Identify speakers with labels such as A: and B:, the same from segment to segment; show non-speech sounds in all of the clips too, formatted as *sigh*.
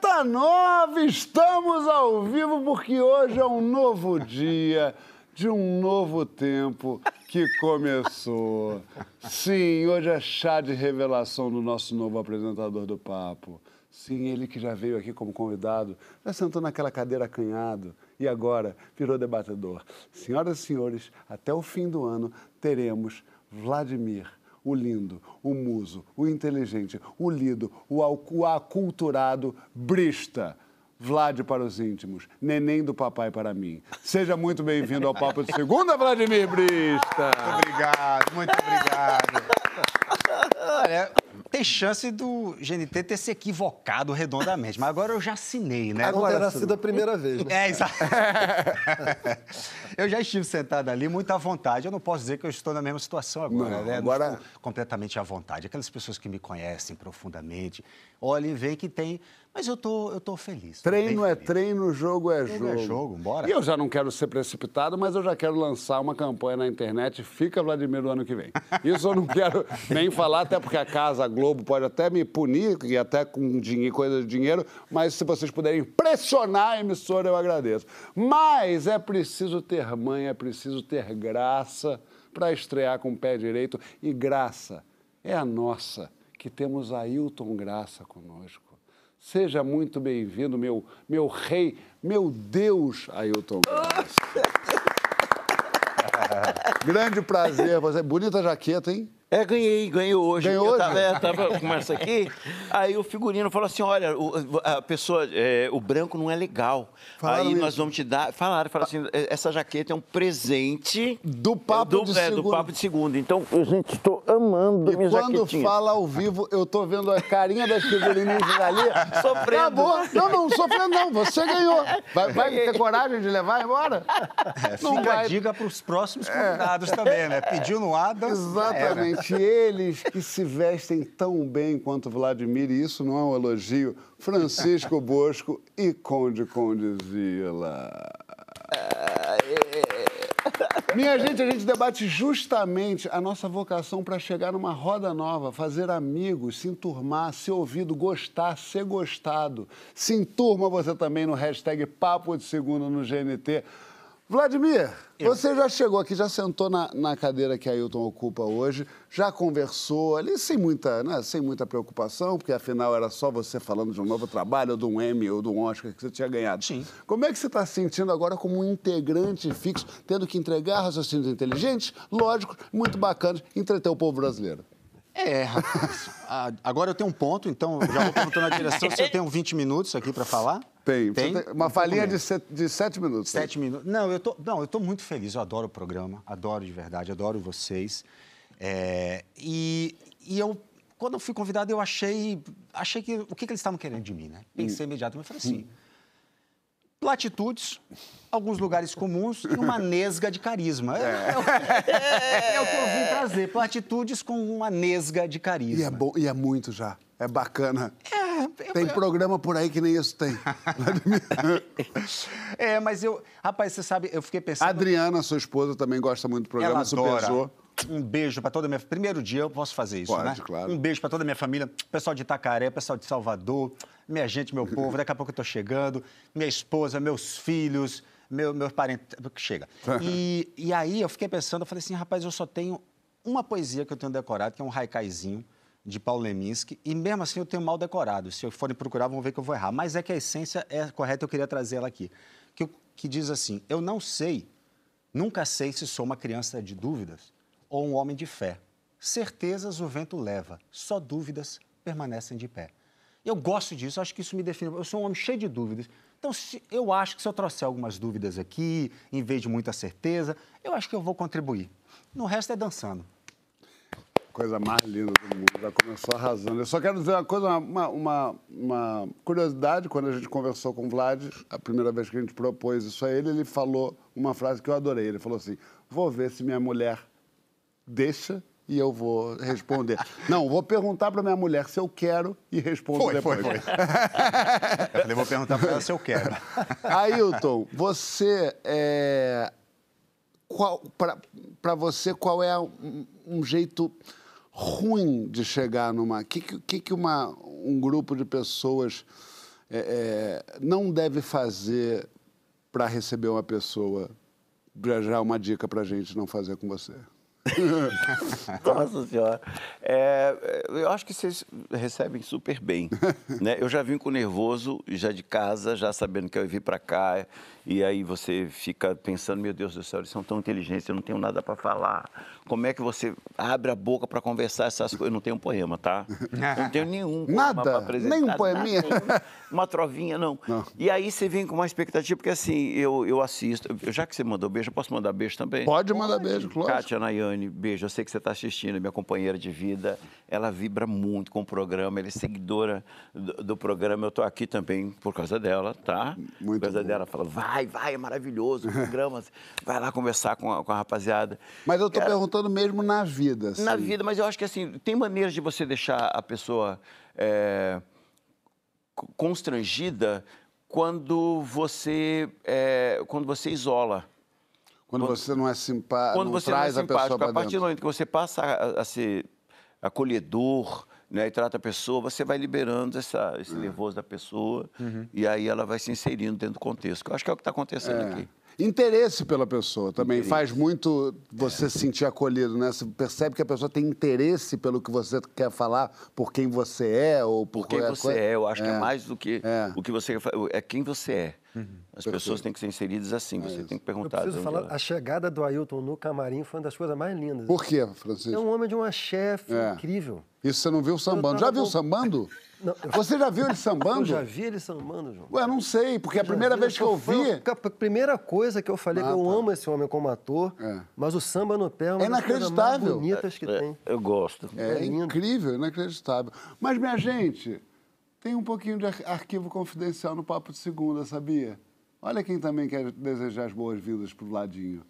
A: Data nova, estamos ao vivo porque hoje é um novo dia de um novo tempo que começou. Sim, hoje é chá de revelação do nosso novo apresentador do Papo. Sim, ele que já veio aqui como convidado, já sentou naquela cadeira acanhado e agora virou debatedor. Senhoras e senhores, até o fim do ano teremos Vladimir o lindo, o muso, o inteligente, o lido, o aculturado Brista. Vlad para os íntimos, neném do papai para mim. Seja muito bem-vindo ao Papo de Segunda, Vladimir Brista.
B: Muito obrigado, muito obrigado. Tem chance do GNT ter se equivocado redondamente, mas agora eu já assinei, né?
C: Agora
B: terá
C: sido a primeira vez, né?
B: É, exato. *laughs* eu já estive sentado ali, muito à vontade. Eu não posso dizer que eu estou na mesma situação agora,
A: não,
B: né?
A: Agora...
B: Não completamente à vontade. Aquelas pessoas que me conhecem profundamente olhem e veem que tem mas eu tô, eu tô feliz.
A: Treino é
B: feliz.
A: treino, jogo é jogo.
B: Jogo é jogo, bora.
A: E eu já não quero ser precipitado, mas eu já quero lançar uma campanha na internet, fica Vladimir do ano que vem. Isso eu não *laughs* quero nem falar, até porque a Casa Globo pode até me punir, e até com dinheiro, coisa de dinheiro, mas se vocês puderem pressionar a emissora, eu agradeço. Mas é preciso ter mãe, é preciso ter graça para estrear com o pé direito. E graça é a nossa, que temos Ailton Graça conosco. Seja muito bem-vindo, meu, meu rei, meu Deus, Ailton. *laughs* Grande prazer. Você, bonita jaqueta, hein?
D: É, ganhei, ganhei hoje.
A: Ganhou
D: eu
A: hoje?
D: tava, é, tava com essa aqui, *laughs* aí o figurino falou assim, olha, o, a pessoa, é, o branco não é legal.
A: Falaram
D: aí nós
A: isso?
D: vamos te dar, falaram, falaram assim, essa jaqueta é um presente
A: Do Papo de
D: é, do
A: Segunda.
D: papo de segunda. Então, gente, estou amando
A: E
D: minha
A: quando
D: jaquetinha.
A: fala ao vivo, eu tô vendo a carinha das figurininhas ali. *laughs*
D: Sofrendo.
A: Acabou. Não, não, sofrendo não. Você ganhou. Vai, vai ter *laughs* coragem de levar embora?
B: É,
A: Não
B: fica
A: vai.
B: a dica para os próximos convidados também, né? Pediu no Adam.
A: Exatamente. Eles que se vestem tão bem quanto Vladimir, e isso não é um elogio, Francisco Bosco e Conde Condizila. Minha gente, a gente debate justamente a nossa vocação para chegar numa roda nova, fazer amigos, se enturmar, ser ouvido, gostar, ser gostado. Se enturma você também no hashtag Papo de Segunda no GNT. Vladimir, você já chegou aqui, já sentou na, na cadeira que a Ailton ocupa hoje, já conversou ali sem muita, né, sem muita preocupação, porque afinal era só você falando de um novo trabalho, ou de um Emmy, ou de um Oscar que você tinha ganhado.
B: Sim.
A: Como é que você está se sentindo agora como um integrante fixo, tendo que entregar raciocínios inteligentes, lógicos, muito bacanas, entreter o povo brasileiro?
B: É, rapaz. *laughs* Ah, agora eu tenho um ponto, então já vou perguntando na direção se eu tenho 20 minutos aqui para falar.
A: Tem.
B: Tem?
A: Tem uma falinha de, set, de sete minutos.
B: Sete minutos. Não, eu tô, não, eu tô muito feliz. Eu adoro o programa, adoro de verdade, adoro vocês. É, e, e eu, quando eu fui convidado, eu achei, achei que o que, que eles estavam querendo de mim, né? Pensei imediatamente, falei assim. Latitudes, alguns lugares comuns e uma nesga de carisma. É, é o, é o que eu vim trazer. Platitudes com uma nesga de carisma.
A: E é, bom, e é muito já. É bacana.
B: É, eu-
A: Tem programa por aí que nem isso tem. *laughs*
B: é, mas eu. Rapaz, você sabe, eu fiquei pensando.
A: Adriana, sua esposa, também gosta muito do programa,
B: Ela adora.
A: superzou.
B: Um beijo para toda a minha Primeiro dia eu posso fazer isso,
A: Pode,
B: né?
A: claro.
B: Um beijo para toda a minha família, pessoal de Itacaré, pessoal de Salvador, minha gente, meu povo. Daqui a pouco eu tô chegando, minha esposa, meus filhos, meu, meus parentes. Chega. E, e aí eu fiquei pensando, eu falei assim, rapaz, eu só tenho uma poesia que eu tenho decorado, que é um haikaizinho de Paulo Leminski, e mesmo assim eu tenho mal decorado. Se eu forem procurar, vão ver que eu vou errar. Mas é que a essência é correta, eu queria trazer ela aqui. Que, que diz assim: Eu não sei Nunca sei se sou uma criança de dúvidas ou um homem de fé. Certezas o vento leva, só dúvidas permanecem de pé. Eu gosto disso, acho que isso me define. Eu sou um homem cheio de dúvidas. Então, se- eu acho que se eu trouxer algumas dúvidas aqui, em vez de muita certeza, eu acho que eu vou contribuir. No resto é dançando.
A: Coisa mais linda do mundo, já começou arrasando. Eu só quero dizer uma coisa, uma, uma, uma curiosidade, quando a gente conversou com o Vlad, a primeira vez que a gente propôs isso a ele, ele falou uma frase que eu adorei. Ele falou assim, vou ver se minha mulher deixa e eu vou responder. *laughs* Não, vou perguntar para minha mulher se eu quero e respondo
B: Foi,
A: depois.
B: foi, foi. *laughs* Eu falei, vou perguntar para ela se eu quero. *laughs*
A: Ailton, você é. Para você, qual é um, um jeito ruim de chegar numa. O que, que, que uma, um grupo de pessoas é, é, não deve fazer para receber uma pessoa? Já já uma dica para gente não fazer com você. *laughs*
D: Nossa Senhora. É, eu acho que vocês recebem super bem. *laughs* Né? Eu já vim com nervoso, já de casa, já sabendo que eu ia vir para cá. E aí você fica pensando, meu Deus do céu, eles são tão inteligentes, eu não tenho nada para falar. Como é que você abre a boca para conversar essas coisas? Eu não tenho um poema, tá? Eu *laughs* não tenho nenhum
A: Nada?
D: apresentar.
A: Nem um poeminha?
D: Nada, uma trovinha, não.
A: Não.
D: E aí você vem com uma expectativa, porque assim, eu, eu assisto. Já que você mandou beijo, eu posso mandar beijo também?
A: Pode mandar beijo, claro.
D: Kátia Nayane, beijo. Eu sei que você está assistindo, minha companheira de vida. Ela vibra muito com o programa, ela é seguidora do, do programa. Eu estou aqui também por causa dela, tá?
A: Muito
D: por causa
A: bom.
D: dela. Fala, vai, vai, é maravilhoso o programa. *laughs* vai lá conversar com a, com a rapaziada.
A: Mas eu
D: Cara,
A: perguntando mesmo na vida.
D: Na
A: assim.
D: vida, mas eu acho que assim, tem maneiras de você deixar a pessoa é, co- constrangida quando você, é, quando você isola.
A: Quando você não é simpático,
D: quando você não é
A: a
D: simpático,
A: para
D: a partir do momento que você passa a, a ser acolhedor, né, e trata a pessoa, você vai liberando essa, esse
A: É.
D: nervoso da pessoa
A: Uhum.
D: e aí ela vai se inserindo dentro do contexto. que Eu acho que é o que está acontecendo
A: É.
D: aqui.
A: Interesse pela pessoa também
D: Interesse.
A: faz muito você se sentir acolhido, né? Você percebe que a pessoa tem interesse pelo que você quer falar, por quem você é ou por,
D: Por quem
A: qualquer
D: você
A: coisa.
D: é, eu acho que é mais do que
A: É.
D: o que você fa- é quem você é. As pessoas têm que ser inseridas assim, você tem que
C: Eu
D: perguntar.
C: preciso
D: de
C: falar,
D: ela-
C: a chegada do Ailton no camarim foi uma das coisas mais lindas.
A: Por quê, Francisco?
C: É um homem de uma chefe
A: É.
C: incrível.
A: Isso você não viu sambando.
C: Eu
A: Já viu
C: com-
A: sambando? *laughs*
C: Não, eu-
A: Você já viu ele *laughs* sambando?
C: Eu já vi ele sambando, João.
A: Ué, não sei, porque a
C: Já
A: primeira
C: vi,
A: vez que eu vi.
C: A a primeira coisa que eu falei
A: Ah,
C: que eu
A: tá.
C: amo esse homem como ator,
A: É.
C: mas o samba no pé é uma
A: É
C: das coisas mais bonitas que
D: É,
C: tem.
D: eu gosto.
A: É,
C: É
A: incrível, inacreditável. Mas, minha gente, tem um pouquinho de ar- arquivo confidencial no Papo de Segunda, sabia? Olha quem também quer desejar as boas-vindas pro ladinho.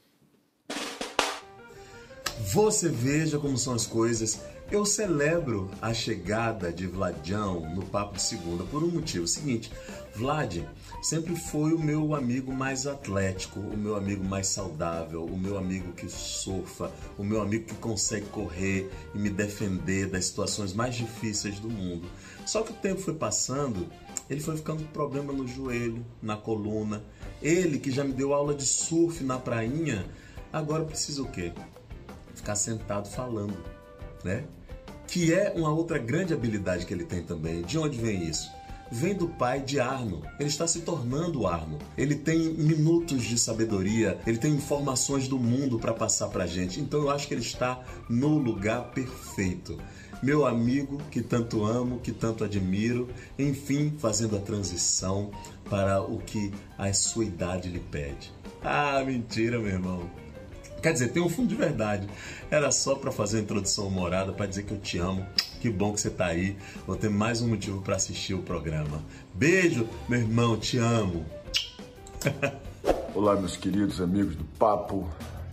E: Você veja como são as coisas. Eu celebro a chegada de Vladião no Papo de Segunda por um motivo. O seguinte, Vlad sempre foi o meu amigo mais atlético, o meu amigo mais saudável, o meu amigo que surfa, o meu amigo que consegue correr e me defender das situações mais difíceis do mundo. Só que o tempo foi passando, ele foi ficando com problema no joelho, na coluna. Ele que já me deu aula de surf na prainha, agora precisa o quê? ficar sentado falando, né? Que é uma outra grande habilidade que ele tem também. De onde vem isso? Vem do pai de Arno. Ele está se tornando Arno. Ele tem minutos de sabedoria, ele tem informações do mundo para passar para gente. Então eu acho que ele está no lugar perfeito. Meu amigo que tanto amo, que tanto admiro, enfim, fazendo a transição para o que a sua idade lhe pede. Ah, mentira, meu irmão. Quer dizer, tem um fundo de verdade. Era só para fazer a introdução humorada, para dizer que eu te amo. Que bom que você tá aí. Vou ter mais um motivo para assistir o programa. Beijo, meu irmão, te amo. *laughs*
F: Olá, meus queridos amigos do Papo.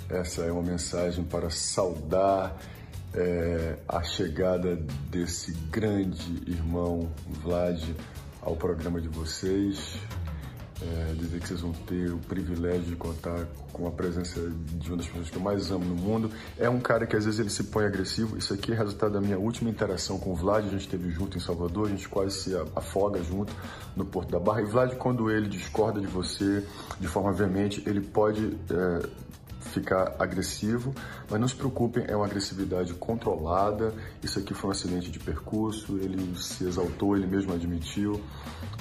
F: Essa é uma mensagem para saudar eh, a chegada desse grande irmão Vlad ao programa de vocês. Eh, dizer que vocês vão ter o privilégio de contar com a presença de uma das pessoas que eu mais amo no mundo. É um cara que às vezes ele se põe agressivo. Isso aqui é resultado da minha última interação com o Vlad. A gente esteve junto em Salvador, a gente quase se afoga junto no Porto da Barra. E Vlad, quando ele discorda de você de forma veemente, ele pode eh, ficar agressivo, mas não se preocupem, é uma agressividade controlada. Isso aqui foi um acidente de percurso, ele se exaltou, ele mesmo admitiu.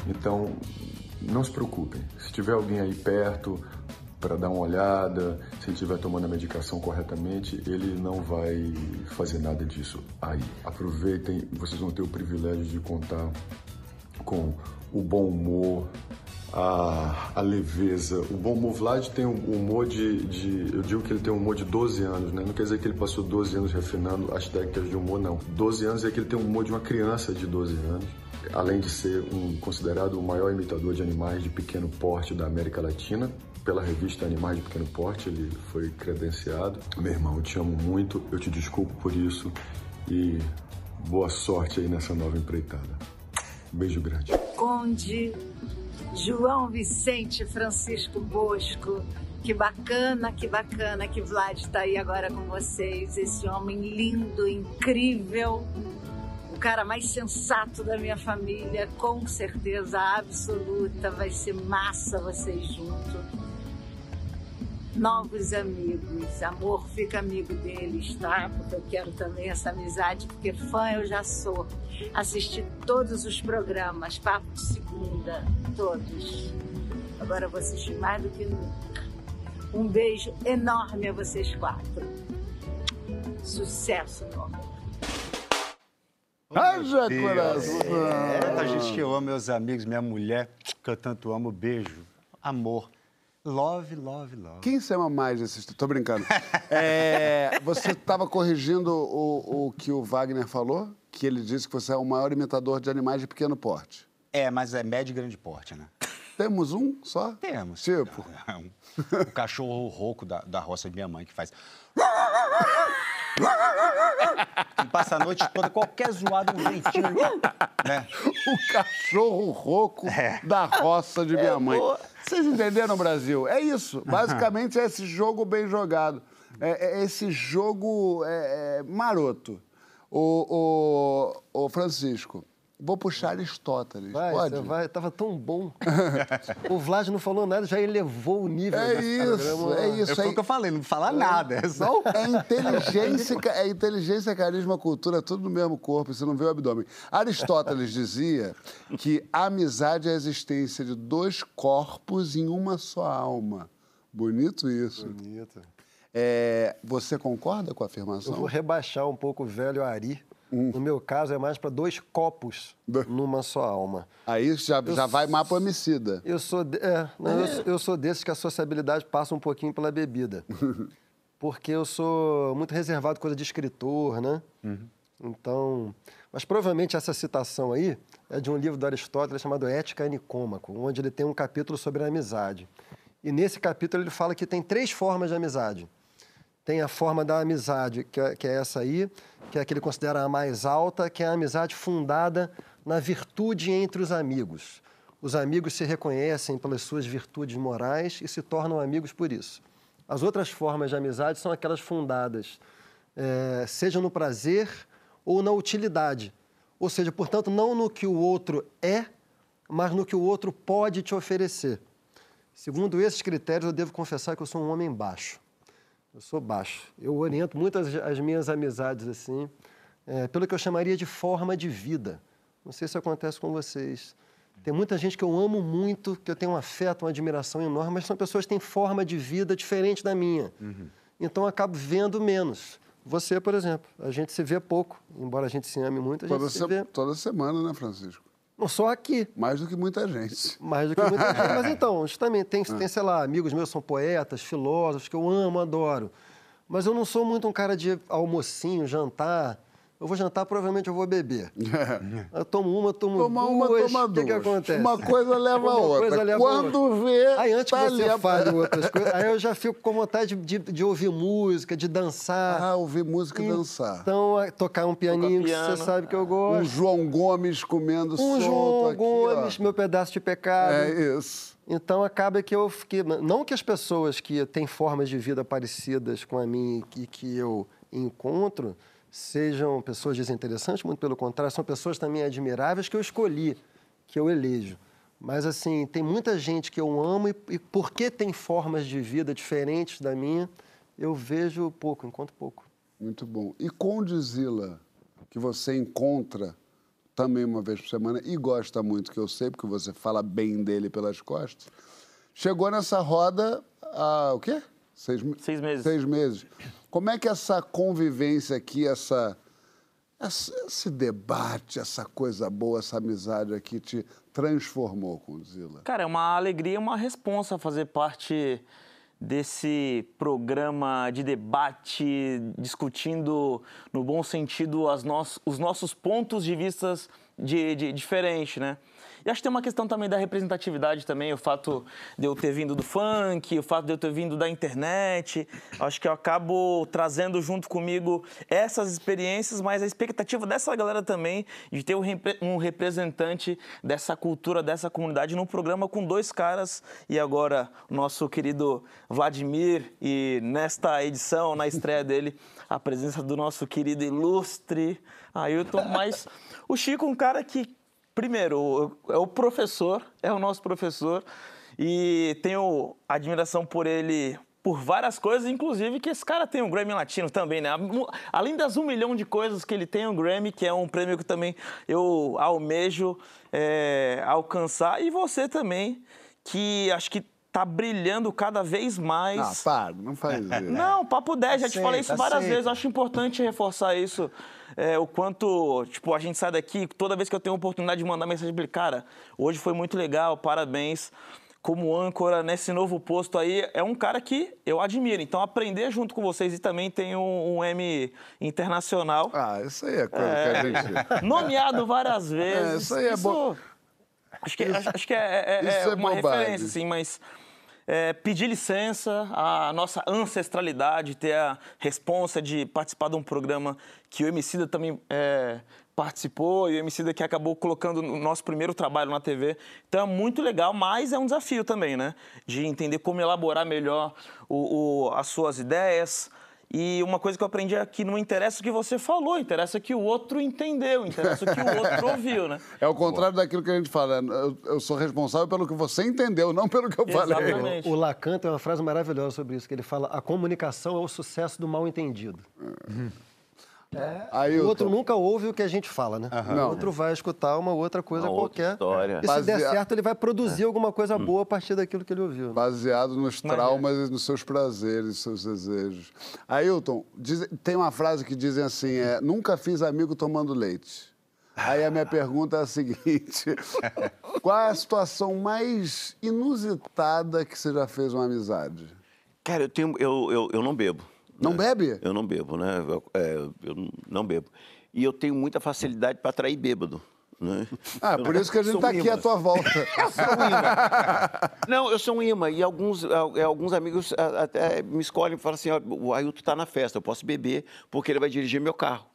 F: Então, não se preocupem. Se tiver alguém aí perto para dar uma olhada, se ele estiver tomando a medicação corretamente, ele não vai fazer nada disso aí. Aproveitem, vocês vão ter o privilégio de contar com o bom humor, a, a leveza. O bom humor, Vlad tem um humor de, de- Eu digo que ele tem um humor de 12 anos, né? Não quer dizer que ele passou 12 anos refinando as técnicas de humor, não. 12 anos é que ele tem um humor de uma criança de 12 anos. Além de ser um considerado o maior imitador de animais de pequeno porte da América Latina, pela revista Animais de Pequeno Porte, ele foi credenciado. Meu irmão, eu te amo muito, eu te desculpo por isso e boa sorte aí nessa nova empreitada. Beijo grande.
G: Conde João Vicente Francisco Bosco. Que bacana, que bacana que Vlad está aí agora com vocês. Esse homem lindo, incrível. O cara mais sensato da minha família, com certeza absoluta. Vai ser massa vocês juntos. Novos amigos, amor, fica amigo deles, tá? Porque eu quero também essa amizade, porque fã eu já sou. Assisti todos os programas, Papo de Segunda, todos. Agora vou assistir mais do que nunca. Um beijo enorme a vocês quatro. Sucesso, meu amor.
A: Haja
B: Deus.
A: coração!
B: Tanta gente que eu amo, meus amigos, minha mulher, que eu tanto amo. Beijo, amor. Love, love, love.
A: Quem se ama mais desses... Tô brincando. É, você estava corrigindo o, o que o Wagner falou? Que ele disse que você é o maior imitador de animais de pequeno porte.
B: É, mas é médio e grande porte, né?
A: Temos um só?
B: Temos.
A: Tipo?
B: É um- o cachorro rouco da, da roça de minha mãe que faz. Que passa a noite toda, qualquer zoado, um ventinho. Né?
A: O cachorro rouco
B: É.
A: da roça de minha mãe. Vocês entenderam, Brasil? É isso. Basicamente é esse jogo bem jogado. É, é esse jogo é, é, maroto. O, o, o Francisco, vou puxar Aristóteles.
C: Vai,
A: Pode?
C: vai, tava tão bom. *laughs* o Vlad não falou nada, já elevou o nível.
A: É isso,
C: programa.
A: é isso.
B: Eu foi
A: é-
B: o que eu falei, não falar nada. É só...
A: É inteligência, *laughs* é inteligência, carisma, cultura, tudo no mesmo corpo, você não vê o abdômen. Aristóteles *laughs* dizia que a amizade é a existência de dois corpos em uma só alma. Bonito isso.
C: Bonito.
A: É, você concorda com a afirmação?
C: Eu vou rebaixar um pouco o velho Ari. No meu caso, é mais para dois copos
A: Do-
C: numa só alma.
A: Aí já, já vai mapa homicida.
C: Eu sou, de- é, não, eu, sou- eu sou desses que a sociabilidade passa um pouquinho pela bebida. *laughs* Porque eu sou muito reservado, coisa de escritor, né? Então. Mas provavelmente essa citação aí é de um livro do Aristóteles chamado Ética Nicômaco, onde ele tem um capítulo sobre a amizade. E nesse capítulo ele fala que tem três formas de amizade. Tem a forma da amizade, que é, que é essa aí, que é a que ele considera a mais alta, que é a amizade fundada na virtude entre os amigos. Os amigos se reconhecem pelas suas virtudes morais e se tornam amigos por isso. As outras formas de amizade são aquelas fundadas, eh, seja no prazer ou na utilidade. Ou seja, portanto, não no que o outro é, mas no que o outro pode te oferecer. Segundo esses critérios, eu devo confessar que eu sou um homem baixo. Eu sou baixo. Eu oriento muitas as minhas amizades assim, é, pelo que eu chamaria de forma de vida. Não sei se acontece com vocês. Tem muita gente que eu amo muito, que eu tenho um afeto, uma admiração enorme, mas são pessoas que têm forma de vida diferente da minha. Então eu acabo vendo menos. Você, por exemplo, a gente se vê pouco, embora a gente se ame muito, a gente
A: Toda,
C: se- vê.
A: toda semana, né, Francisco?
C: Só aqui,
A: Mais do que muita gente.
C: mais do que muita gente. Mas *laughs* então, justamente, tem, tem, sei lá, amigos meus são poetas, filósofos, que eu amo, adoro. Mas eu não sou muito um cara de almocinho, jantar. Eu vou jantar, provavelmente eu vou beber. Eu tomo uma, tomo
A: Toma
C: duas.
A: uma, toma
C: o que, que
A: duas.
C: acontece?
A: Uma coisa leva a outra.
C: coisa leva
A: Quando
C: outra.
A: vê,
C: Aí antes
A: tá
C: que você fale *laughs* outras coisas, aí eu já fico com vontade de, de, de ouvir música, de dançar.
A: Ah, ouvir música e dançar.
C: Então, tocar um pianinho que
D: piano.
C: você sabe que eu
A: Um
C: gosto.
A: João Gomes comendo
C: Um
A: solto
C: João
A: aqui,
C: Gomes,
A: ó.
C: meu pedaço de pecado.
A: É isso.
C: Então acaba que eu fiquei. Não que as pessoas que têm formas de vida parecidas com a minha e que eu encontro sejam pessoas desinteressantes, muito pelo contrário, são pessoas também admiráveis que eu escolhi, que eu elejo. Mas assim, tem muita gente que eu amo e, e porque tem formas de vida diferentes da minha, eu vejo pouco, encontro pouco.
A: Muito bom. E Condizila, que você encontra também uma vez por semana e gosta muito, que eu sei, porque você fala bem dele pelas costas, chegou nessa roda há o quê? Seis,
H: Seis meses.
A: Seis meses. Como é que essa convivência aqui, essa, esse debate, essa coisa boa, essa amizade aqui te transformou, Condizila?
H: Cara, é uma alegria, uma responsa fazer parte desse programa de debate, discutindo, no bom sentido, as nos- os nossos pontos de vistas de, de diferente, né? E acho que tem uma questão também da representatividade também, o fato de eu ter vindo do funk, o fato de eu ter vindo da internet. Acho que eu acabo trazendo junto comigo essas experiências, mas a expectativa dessa galera também de ter um, repre- representante dessa cultura, dessa comunidade num programa com dois caras e agora nosso querido Vladimir e nesta edição, na estreia dele, a presença do nosso querido ilustre Ailton, mas o Chico, um cara que Primeiro, é o professor, é o nosso professor, e tenho admiração por ele por várias coisas, inclusive que esse cara tem um Grammy Latino também, né? Além das um milhão de coisas que ele tem um Grammy, que é um prêmio que também eu almejo é, alcançar, e você também, que acho que tá brilhando cada vez mais.
A: Ah, para, não faz *laughs* isso.
H: Não, papo 10, já te falei isso
B: Aceita,
H: várias
B: aceita.
H: vezes. Acho importante reforçar isso. É, o quanto, tipo, a gente sai daqui, toda vez que eu tenho a oportunidade de mandar mensagem pra ele, cara, hoje foi muito legal, parabéns. Como âncora nesse novo posto aí, é um cara que eu admiro. Então, aprender junto com vocês e também tem um, um M internacional.
A: Ah, isso aí é coisa que a gente. *laughs*
H: Nomeado várias vezes.
A: isso aí é bom.
H: Acho que, acho, acho que é, é-
A: Isso
H: é
A: é
H: uma
A: bobagem.
H: referência, assim, mas é, pedir licença, a nossa ancestralidade, ter a responsa de participar de um programa que o Emicida também é, participou e o Emicida que acabou colocando no nosso primeiro trabalho na TV. Então é muito legal, mas é um desafio também, né? De entender como elaborar melhor o- o- as suas ideias. E uma coisa que eu aprendi é que não interessa o que você falou, interessa o que o outro entendeu, interessa o que o outro *laughs* ouviu, né?
A: É o contrário daquilo que a gente fala. Eu, eu sou responsável pelo que você entendeu, não pelo que eu falei.
H: Exatamente.
C: O Lacan tem uma frase maravilhosa sobre isso, que ele fala: a comunicação é o sucesso do mal entendido.
A: Aí
C: O outro nunca ouve o que a gente fala, né?
A: Não.
C: O outro vai escutar uma outra coisa
D: Uma outra
C: qualquer.
D: história.
C: E se der certo, ele vai produzir alguma coisa boa a partir daquilo que ele ouviu. né?
A: Baseado nos traumas e nos seus prazeres, nos seus desejos. Ailton, diz- tem uma frase que dizem assim: é, nunca fiz amigo tomando leite. Aí a minha pergunta é a seguinte: *laughs* qual é a situação mais inusitada que você já fez uma amizade?
D: Cara, eu, tenho, eu, eu, eu não bebo.
A: Não
D: né?
A: bebe?
D: Eu não bebo, né? Eu, é, eu não bebo. E eu tenho muita facilidade para atrair bêbado. Né?
A: Ah, por isso que a gente
D: Sou
A: está aqui
D: imã.
A: à tua volta. *laughs*
D: Não, eu sou um imã. E alguns, ah, alguns amigos até me escolhem e falam assim: ó, o Ailton está na festa, eu posso beber porque ele vai dirigir meu carro.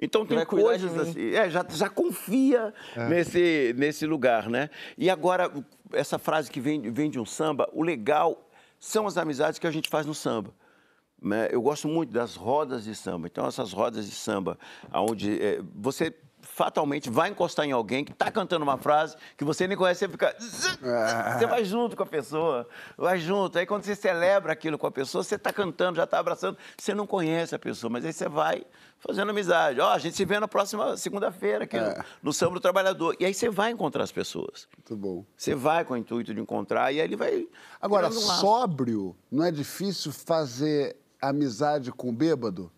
D: Então tem coisas assim. É, já, já confia nesse, nesse lugar, né? E agora, essa frase que vem, vem de um samba, o legal são as amizades que a gente faz no samba. Né? Eu gosto muito das rodas de samba. Então, essas rodas de samba, onde você fatalmente vai encostar em alguém que está cantando uma frase que você nem conhece, você fica. *laughs* Você vai junto com a pessoa, vai junto. Aí quando você celebra aquilo com a pessoa, você está cantando, já está abraçando, você não conhece a pessoa, mas aí você vai fazendo amizade. Ó, a gente se vê na próxima segunda-feira aqui no, no Samba do Trabalhador. E aí você vai encontrar as pessoas.
A: Muito bom.
D: Você vai com o intuito de encontrar e aí ele vai.
A: Agora, sóbrio, não é difícil fazer amizade com bêbado?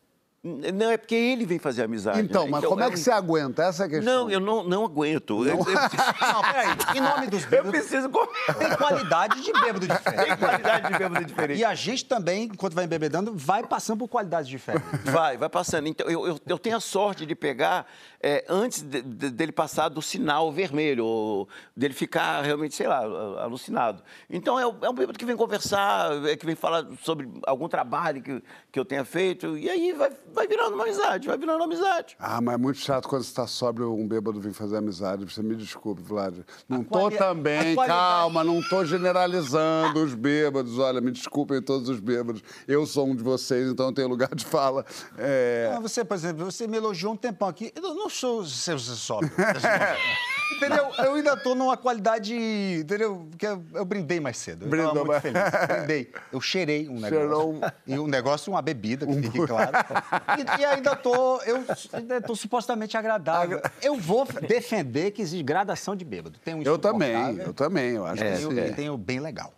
D: Não, é porque ele vem fazer amizade.
A: Então,
D: né?
A: mas como é
D: eu-
A: que você aguenta? Essa é a questão.
D: Não, eu não, não aguento. Eu, eu, *laughs*
B: Não, peraí. Em nome dos
D: eu
B: bêbados,
D: preciso comer.
B: tem qualidade de bêbado *laughs* diferente.
D: Tem qualidade de bêbado diferente.
B: E a gente também, enquanto vai embebedando, vai passando por qualidades diferentes.
D: Vai, vai passando. Então, eu, eu, eu tenho a sorte de pegar é, antes de- de- dele passar do sinal vermelho, ou dele ficar realmente, sei lá, alucinado. Então, é, é um bêbado que vem conversar, é, que vem falar sobre algum trabalho que, que eu tenha feito, e aí vai, vai virando uma amizade, vai virando uma amizade.
A: Ah, mas é muito chato quando você está sóbrio um bêbado vir fazer amizade. Você me desculpe, Vlad. Não tô
B: quali-
A: também, calma, não tô generalizando os bêbados. Olha, me desculpem todos os bêbados. Eu sou um de vocês, então eu tenho lugar de fala. É,
B: Ah, Você, por exemplo, você me elogiou um tempão aqui. Eu não sou seu sóbrio. *laughs* entendeu? Eu ainda tô numa qualidade, entendeu? Porque eu, eu brindei mais cedo. Eu
A: Brindou
B: muito
A: mais-
B: feliz. Brindei. Eu cheirei um *laughs* negócio.
A: Cheirou um-
B: E um negócio, uma bebida, que fique claro. *laughs* E, e ainda tô, eu ainda tô supostamente agradável. Eu vou defender que existe gradação de bêbado. Tem um
A: eu também, eu também, eu acho
B: e
A: que sim.
B: e tem o bem legal.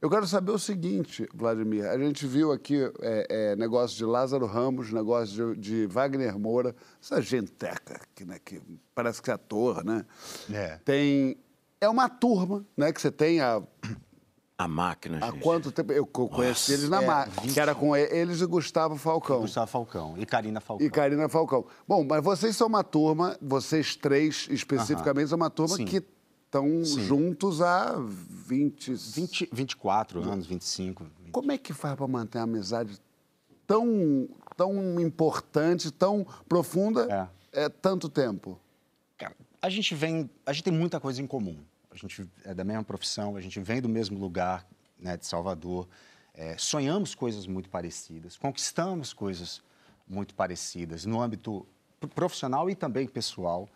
A: Eu quero saber o seguinte, Vladimir. A gente viu aqui é, é, negócio de Lázaro Ramos, negócio de, de Wagner Moura, essa genteca que, né, que parece que é ator, né?
B: É.
A: Tem. É uma turma, né? Que você tem a
D: A máquina,
A: Há
D: gente.
A: quanto tempo? Eu co- conheci eles na
B: é,
A: máquina,
B: 20.
A: que era com eles e Gustavo Falcão.
B: Gustavo Falcão e Karina Falcão.
A: E Karina Falcão. Bom, mas vocês são uma turma, vocês três especificamente, são uma turma
B: Sim.
A: que estão juntos há 20...
B: 20, 24 anos, 25.
A: Como é que faz para manter uma amizade tão, tão importante, tão profunda, é. tanto tempo?
B: Cara, a gente vem, a gente tem muita coisa em comum. A gente é da mesma profissão, a gente vem do mesmo lugar, né, de Salvador. É, sonhamos coisas muito parecidas, conquistamos coisas muito parecidas no âmbito pro- profissional e também pessoal.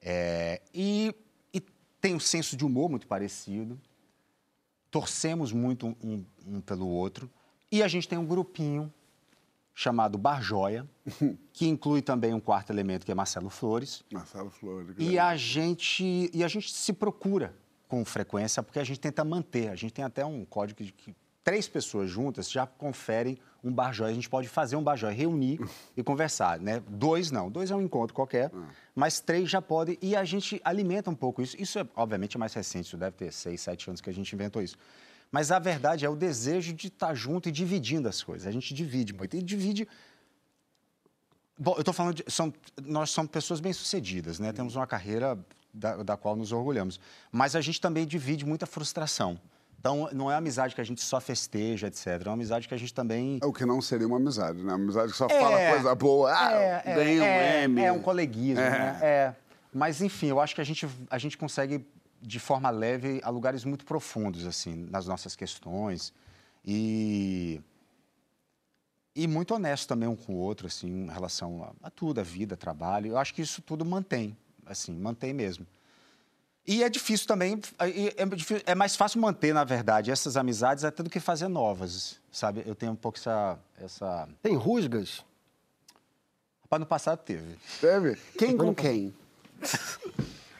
B: É, e, e tem um senso de humor muito parecido. Torcemos muito um, um pelo outro. E a gente tem um grupinho chamado Bar Joia, *laughs* que inclui também um quarto elemento que é Marcelo Flores.
A: Marcelo Flores.
B: E a gente e a gente se procura com frequência porque a gente tenta manter. A gente tem até um código de que três pessoas juntas já conferem um barjói. A gente pode fazer um barjói, reunir *laughs* e conversar, né? Dois não, dois é um encontro qualquer, mas três já podem e a gente alimenta um pouco isso. Isso é obviamente é mais recente, isso deve ter seis, sete anos que a gente inventou isso. Mas a verdade é o desejo de estar junto e dividindo as coisas. A gente divide muito e divide Bom, eu estou falando de. São, nós somos pessoas bem-sucedidas, né? Temos uma carreira da, da qual nos orgulhamos. Mas a gente também divide muita frustração. Então, não é amizade que a gente só festeja, etc. É uma amizade que a gente também.
A: É o que não seria uma amizade, né? Uma amizade que só
B: É,
A: fala coisa boa. Ah,
B: é, é,
A: um
B: é,
A: M.
B: É um coleguismo,
A: É.
B: né? É. Mas, enfim, eu acho que a gente, a gente consegue, de forma leve, a lugares muito profundos, assim, nas nossas questões. E. E muito honesto também um com o outro, assim, em relação a, a tudo, a vida, trabalho. Eu acho que isso tudo mantém, assim, mantém mesmo. E é difícil também, e é, é mais fácil manter, na verdade, essas amizades até do que fazer novas, sabe? Eu tenho um pouco essa... essa...
C: Tem rusgas?
B: Rapaz, no passado teve.
A: Teve? Quem com quem?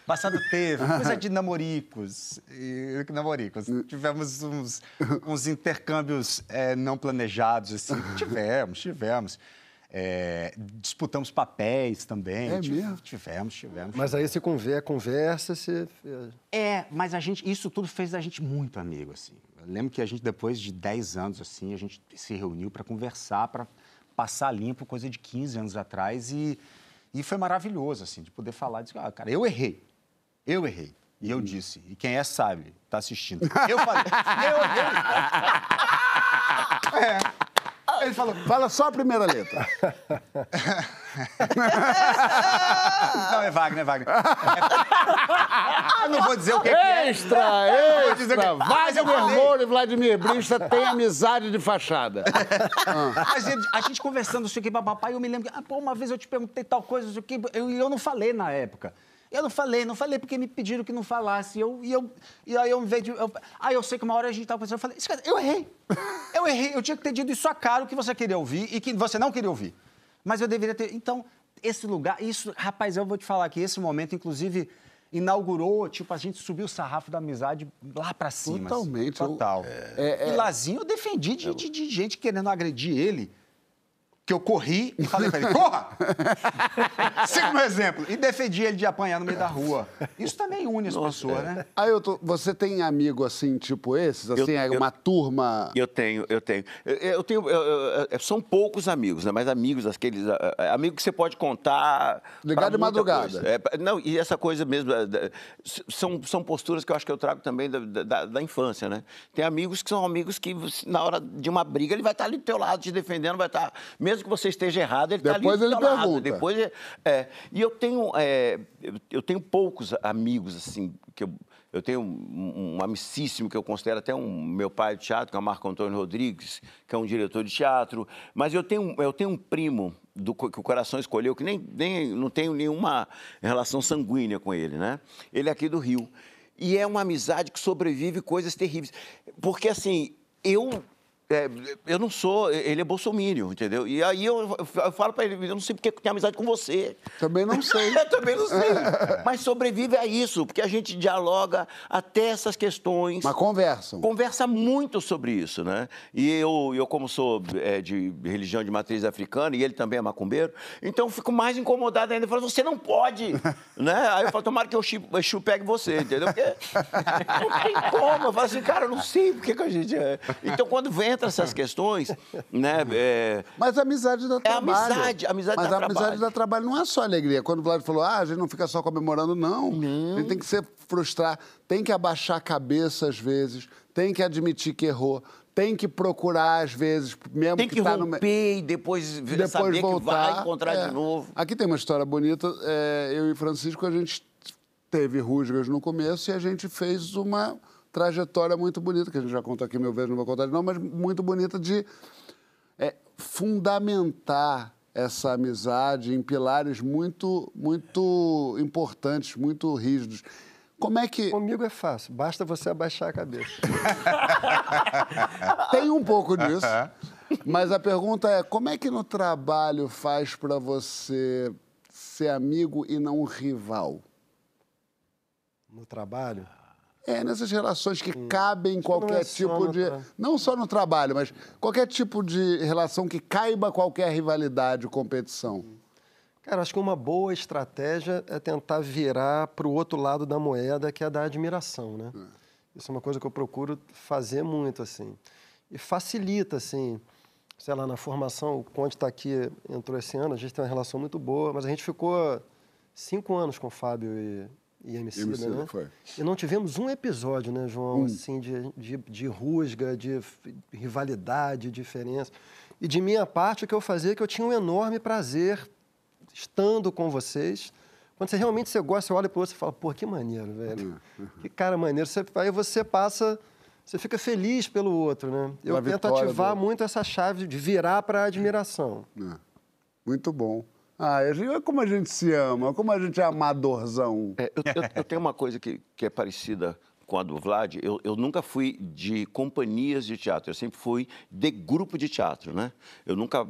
B: Passado teve, coisa de namoricos. E, namoricos. Tivemos uns, uns intercâmbios eh, não planejados, assim. Tivemos, tivemos. Eh, disputamos papéis também.
A: É
B: Tive-
A: mesmo?
B: Tivemos, tivemos.
C: Mas aí se conver, conversa, se...
B: É, mas a gente, isso tudo fez a gente muito amigo, assim. Eu lembro que a gente, depois de 10 anos, assim, a gente se reuniu para conversar, para passar limpo, coisa de 15 anos atrás, e, e foi maravilhoso, assim, de poder falar, de, ah, cara, eu errei, eu errei. E eu disse, e quem é sabe, tá assistindo. *laughs* Eu falei, eu errei. *laughs* É. Ele falou,
A: Fala só a primeira letra. *laughs*
B: não, é Wagner, é Wagner. É- Eu não vou dizer o que, que é.
A: Extra,
B: vou dizer
A: extra.
B: que- Mas eu
A: Wagner. Moura e Vladimir Brista têm amizade de fachada.
B: Mas ele- a gente conversando, não sei o que, papai, eu me lembro que, ah, pô, uma vez eu te perguntei tal coisa, não sei o que, eu, eu não falei na época. Eu não falei, não falei porque me pediram que não falasse. Eu, e, eu, e aí eu, vez de. Eu, ah, eu sei que uma hora a gente estava pensando, eu falei, "Esquece, eu errei. Eu errei, eu tinha que ter dito isso a cara o que você queria ouvir e que você não queria ouvir. Mas eu deveria ter. Então, esse lugar, isso, rapaz, eu vou te falar que esse momento, inclusive, inaugurou, tipo, a gente subiu o sarrafo da amizade lá pra cima. assim.
A: Totalmente, eu-
B: Total.
A: é-
B: E Lazinho eu defendi de, de- de gente querendo agredir ele. Que eu corri e falei pra ele, corra! Siga o meu exemplo. E defendi ele de apanhar no meio da rua. Isso também une as pessoas, né?
A: Aí eu tô, você tem amigo assim, tipo esses? Assim,
D: Eu-
A: é
D: eu-
A: uma turma.
D: Eu tenho, eu tenho. Eu, eu tenho eu- eu- eu- são poucos amigos, né? Mas amigos, aqueles. Amigos que você pode contar.
A: Ligar
D: pra
A: de madrugada.
D: É, não, e essa coisa mesmo. s- são, são posturas que eu acho que eu trago também da, da, da infância, né? Tem amigos que são amigos que, na hora de uma briga, ele vai estar ali do teu lado, te defendendo, vai estar. Mesmo que você esteja errado, ele está ali
A: Depois ele
D: teu lado.
A: pergunta.
D: Depois é, é. E eu tenho, é, eu, tenho poucos amigos, assim, que eu, eu tenho um, um amicíssimo que eu considero até um meu pai de teatro, que é o Marco Antônio Rodrigues, que é um diretor de teatro. Mas eu tenho, eu tenho um primo do, que o coração escolheu, que nem, nem não tenho nenhuma relação sanguínea com ele, né? Ele é aqui do Rio. E é uma amizade que sobrevive coisas terríveis. Porque, assim, eu é, eu não sou, ele é bolsomínio, entendeu? E aí eu, eu falo pra ele, eu não sei porque eu tenho amizade com você.
A: Também não sei. *laughs*
D: eu também não sei. Mas sobrevive a isso, porque a gente dialoga até essas questões.
A: Mas conversam.
D: Conversa muito sobre isso, né? E eu, eu como sou é, de religião de matriz africana, e ele também é macumbeiro, então eu fico mais incomodado ainda. Eu falo, você não pode, *laughs* né? Aí eu falo, tomara que eu Exu pegue você, entendeu? Porque não tem como. Eu falo assim, cara, eu não sei porque que a gente é. Então, quando vem entra essas questões, né? É...
A: Mas a amizade dá
D: É
A: trabalho.
D: amizade, a amizade
A: Mas
D: dá
A: a amizade
D: trabalho.
A: dá trabalho não é só alegria. Quando o Vlad falou, ah, a gente não fica só comemorando, não. A gente tem que se frustrar, tem que abaixar a cabeça às vezes, tem que admitir que errou, tem que procurar às vezes, mesmo
D: Tem que
A: tá no me-
D: romper e depois,
A: depois
D: saber
A: voltar.
D: que vai encontrar
A: É.
D: de novo.
A: Aqui tem uma história bonita. é, eu e Francisco, a gente teve rusgas no começo e a gente fez uma trajetória muito bonita, que a gente já contou aqui mil vezes, não vou contar de novo, mas muito bonita de é, fundamentar essa amizade em pilares muito, muito importantes, muito rígidos. Como é que...
C: Comigo é fácil, basta você abaixar a cabeça. *laughs*
A: Tem um pouco disso. Mas a pergunta é: como é que no trabalho faz para você ser amigo e não rival?
C: No trabalho,
A: É, nessas relações que cabem em qualquer
C: é
A: tipo de. Não só no trabalho, mas qualquer tipo de relação que caiba qualquer rivalidade ou competição.
C: Cara, acho que uma boa estratégia é tentar virar para o outro lado da moeda, que é da admiração, né? Isso é uma coisa que eu procuro fazer muito, assim. E facilita, assim. Sei lá, na formação, o Conde está aqui, entrou esse ano, a gente tem uma relação muito boa, mas a gente ficou cinco anos com o Fábio e, e MC,
A: Emicida,
C: né?
A: foi.
C: E não tivemos um episódio, né, João, assim, de, de, de rusga, de rivalidade, diferença. E de minha parte, o que eu fazia é que eu tinha um enorme prazer estando com vocês. Quando você realmente você gosta, você olha para o outro e fala, pô, que maneiro, velho. Que cara maneiro. Você, aí você passa, você fica feliz pelo outro, né? Eu tento ativar
A: do-
C: muito essa chave de virar para a admiração.
A: É. Muito bom. Ah, olha como a gente se ama, como a gente é amadorzão.
D: É, eu, eu- eu tenho uma coisa que, que é parecida com a do Vlad. Eu, eu nunca fui de companhias de teatro, eu sempre fui de grupo de teatro, né? Eu nunca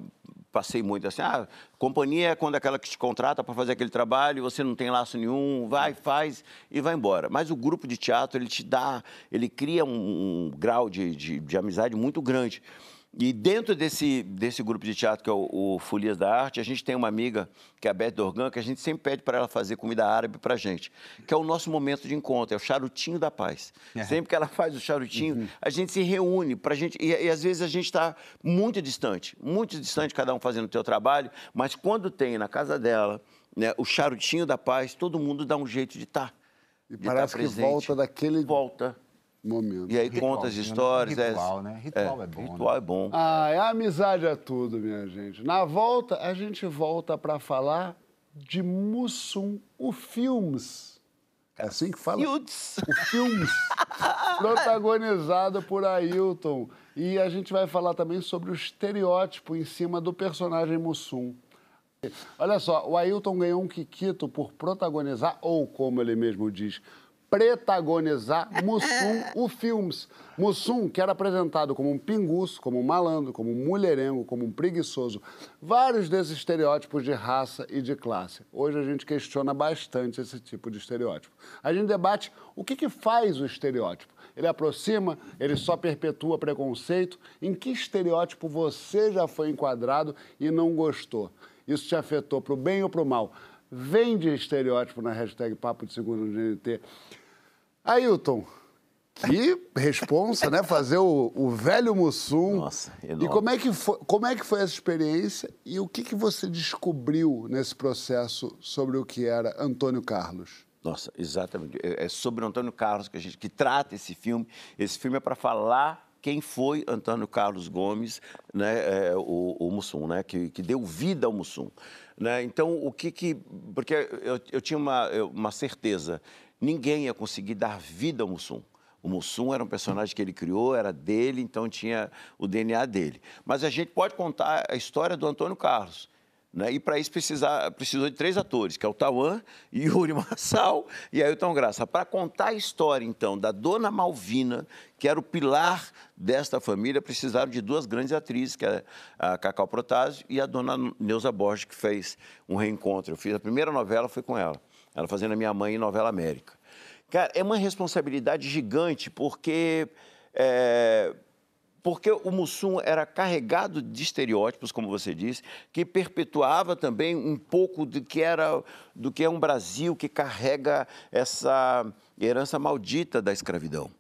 D: passei muito assim, ah, companhia é quando é aquela que te contrata para fazer aquele trabalho, você não tem laço nenhum, vai, faz e vai embora. Mas o grupo de teatro, ele te dá, ele cria um, um grau de, de, de amizade muito grande. E dentro desse, desse grupo de teatro, que é o, o Folias da Arte, a gente tem uma amiga, que é a Beth Dorgan, que a gente sempre pede para ela fazer comida árabe para gente, que é o nosso momento de encontro, é o charutinho da paz. Sempre que ela faz o charutinho, a gente se reúne para gente, e, e às vezes a gente está muito distante, muito distante, cada um fazendo o seu trabalho, mas quando tem na casa dela né, o charutinho da paz, todo mundo dá um jeito de estar.
A: E parece que volta daquele
D: Volta.
A: Momento.
D: E aí conta as
B: né?
D: histórias.
B: Ritual, né? Ritual é bom, né?
D: Ritual é bom.
A: Ah, a amizade é tudo, minha gente. Na volta, a gente volta para falar de Mussum, o Filmes. É assim que fala?
D: Yuts.
A: O Filmes, *laughs* protagonizado por Ailton. E a gente vai falar também sobre o estereótipo em cima do personagem Mussum. Olha só, o Ailton ganhou um Kikito por protagonizar, ou como ele mesmo diz, protagonizar *laughs* Mussum, o Filmes. Mussum, que era apresentado como um pinguço, como um malandro, como um mulherengo, como um preguiçoso. Vários desses estereótipos de raça e de classe. Hoje a gente questiona bastante esse tipo de estereótipo. A gente debate o que, que faz o estereótipo. Ele aproxima, ele só perpetua preconceito. Em que estereótipo você já foi enquadrado e não gostou? Isso te afetou para o bem ou para o mal? Vende estereótipo na hashtag Papo de Segundo no GNT. Ailton, que *laughs* responsa, né? Fazer o, o velho Mussum.
D: Nossa,
A: E
D: enorme.
A: como é, que foi, como é que foi essa experiência e o que, que você descobriu nesse processo sobre o que era Antônio Carlos?
D: Nossa, exatamente. É é sobre o Antônio Carlos que a gente que trata esse filme. Esse filme é para falar quem foi Antônio Carlos Gomes, né, é, o, o Mussum, né, que, que deu vida ao Mussum. Né? Então, o que que... Porque eu, eu tinha uma, uma certeza, ninguém ia conseguir dar vida ao Mussum. O Mussum era um personagem que ele criou, era dele, então tinha o DNA dele. Mas a gente pode contar a história do Antônio Carlos. Né? E para isso precisar, precisou de três atores, que é o Tauan, *laughs* Yuri Marçal e Ailton Graça. Para contar a história, então, da Dona Malvina, que era o pilar desta família, precisaram de duas grandes atrizes, que é a Cacau Protásio e a Dona Neuza Borges, que fez um reencontro. Eu fiz a primeira novela, foi com ela. Ela fazendo a minha mãe em Novela América. Cara, é uma responsabilidade gigante, porque... É, porque o Mussum era carregado de estereótipos, como você disse, que perpetuava também um pouco do que era do que é um Brasil que carrega essa herança maldita da escravidão.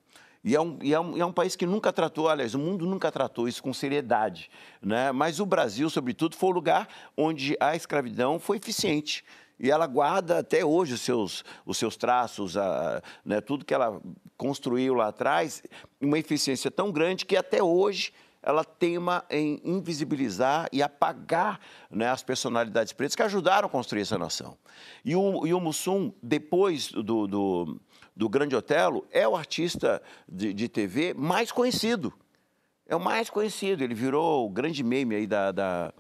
D: E é, um, e, é um, e é um país que nunca tratou, aliás, o mundo nunca tratou isso com seriedade. Né? Mas o Brasil, sobretudo, foi o lugar onde a escravidão foi eficiente e ela guarda até hoje os seus, os seus traços, a, né, tudo que ela construiu lá atrás, uma eficiência tão grande que até hoje ela teima em invisibilizar e apagar né, as personalidades pretas que ajudaram a construir essa nação. E o, e o Mussum, depois do, do, do Grande Otelo, é o artista de, de TV mais conhecido. É o mais conhecido. Ele virou o grande meme aí da, da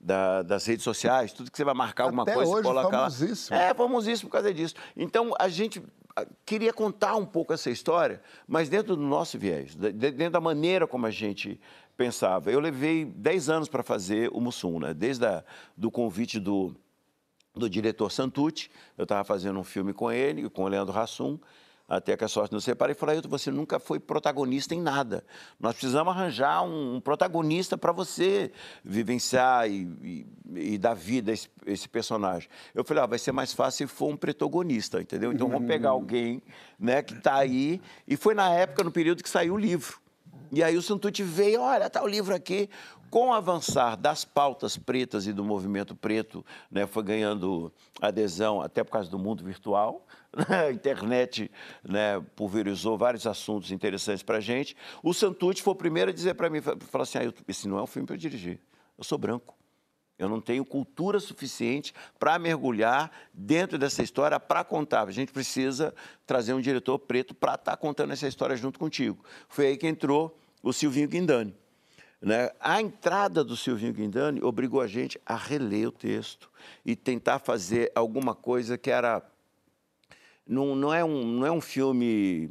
D: da, das redes sociais, tudo que você vai marcar alguma
A: Até
D: coisa,
A: hoje,
D: coloca
A: famosíssimo.
D: lá. É, famosíssimo por causa disso. Então, a gente ah, queria contar um pouco essa história, mas dentro do nosso viés, dentro da maneira como a gente pensava. Eu levei 10 anos para fazer o Mussum, né? Desde o do convite do, do diretor Santucci, eu estava fazendo um filme com ele, com o Leandro Hassum, até que a sorte nos separe, e falou, Ailton, você nunca foi protagonista em nada. Nós precisamos arranjar um, um protagonista para você vivenciar e, e, e, dar vida a esse, esse personagem. Eu falei, ah, vai ser mais fácil se for um protagonista, entendeu? Então vamos pegar alguém né, que está aí. E foi na época, no período que saiu o livro. E aí o Santucci veio, olha, está o livro aqui. Com o avançar das pautas pretas e do movimento preto, né, foi ganhando adesão até por causa do mundo virtual. *laughs* Né, a internet né, pulverizou vários assuntos interessantes para a gente. O Santucci foi o primeiro a dizer para mim, falar assim, ah, esse não é um filme para dirigir, eu sou branco. Eu não tenho cultura suficiente para mergulhar dentro dessa história para contar. A gente precisa trazer um diretor preto para estar tá contando essa história junto contigo. Foi aí que entrou o Silvinho Guindani. Né? A entrada do Silvinho Guindani obrigou a gente a reler o texto e tentar fazer alguma coisa que era. Não, não, é, um, não é um filme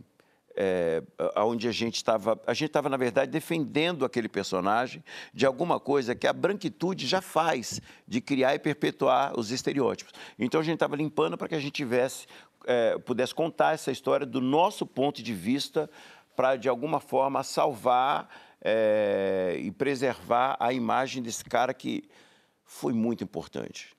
D: é, onde a gente estava, a gente estava, na verdade, defendendo aquele personagem de alguma coisa que a branquitude já faz, de criar e perpetuar os estereótipos. Então a gente estava limpando para que a gente tivesse, é, pudesse contar essa história do nosso ponto de vista, para, de alguma forma, salvar é, e preservar a imagem desse cara que foi muito importante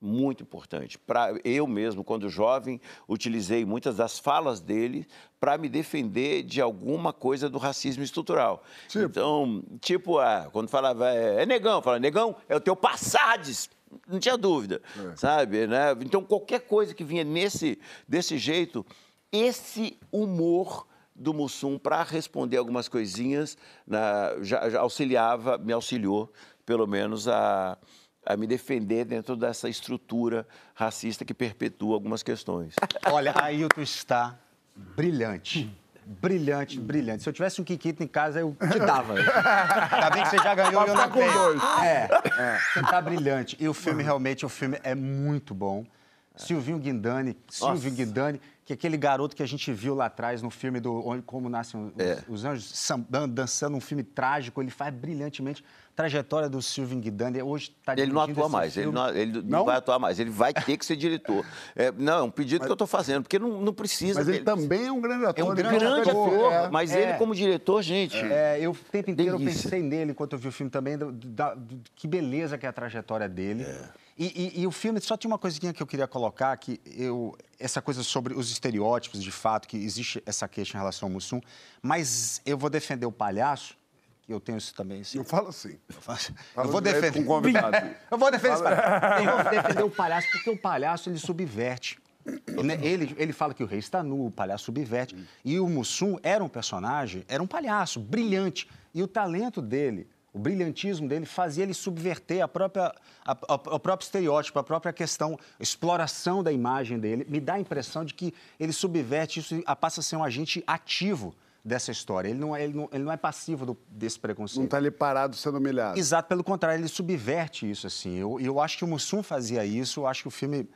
D: muito importante. Pra, eu mesmo, quando jovem, utilizei muitas das falas dele para me defender de alguma coisa do racismo estrutural. Tipo? Então, tipo, ah, quando falava, é, é negão, falava, negão, é o teu passades. Não tinha dúvida, é. sabe? Né? Então, qualquer coisa que vinha nesse, desse jeito, esse humor do Mussum para responder algumas coisinhas na, já, já auxiliava, me auxiliou, pelo menos, a a me defender dentro dessa estrutura racista que perpetua algumas questões. *laughs*
B: Olha, Ailton está brilhante. Brilhante, brilhante. Se eu tivesse um Kikito em casa, eu te dava. Ainda bem que você já ganhou e eu não
A: com dois.
B: É, é, você está brilhante. E o filme, realmente, o filme é muito bom. Silvinho Guindani, Silvio Guindani, que é aquele garoto que a gente viu lá atrás no filme do Como Nascem os, é. os Anjos, sambando, dançando um filme trágico, ele faz brilhantemente trajetória do Silvio Guidani hoje está
D: Ele não atua mais, ele, não, ele não? não, vai atuar mais, ele vai ter que ser diretor. *laughs* É, não, é um pedido mas, que eu estou fazendo, porque não, não precisa.
A: Mas ele, também é um grande ator.
D: É um grande, grande ator, é, mas é, ele como diretor, gente...
B: É, eu o tempo inteiro eu pensei nele enquanto eu vi o filme também, do, da, do, que beleza que é a trajetória dele. É. E, e, e, o filme, só tinha uma coisinha que eu queria colocar, que eu, essa coisa sobre os estereótipos, de fato, que existe essa queixa em relação ao Mussum, mas eu vou defender o palhaço, eu tenho isso também.
A: Sim. Eu falo assim.
B: Eu, faço... *laughs* eu vou defender. Com convidado. eu vou defender Fala... Eu vou defender o palhaço, porque o palhaço ele subverte. Né, ele, ele fala que o rei está nu, o palhaço subverte. E o Mussum era um personagem, era um palhaço, brilhante. E o talento dele, o brilhantismo dele, fazia ele subverter a própria, a, a, o próprio estereótipo, a própria questão, a exploração da imagem dele. Me dá a impressão de que ele subverte isso e passa a ser um agente ativo dessa história. Ele não, é- ele não, ele não é passivo do- desse preconceito.
A: Não tá ali parado sendo humilhado.
B: Exato, pelo contrário, ele subverte isso, assim. Eu, eu acho que o Mussum fazia isso, eu acho que o filme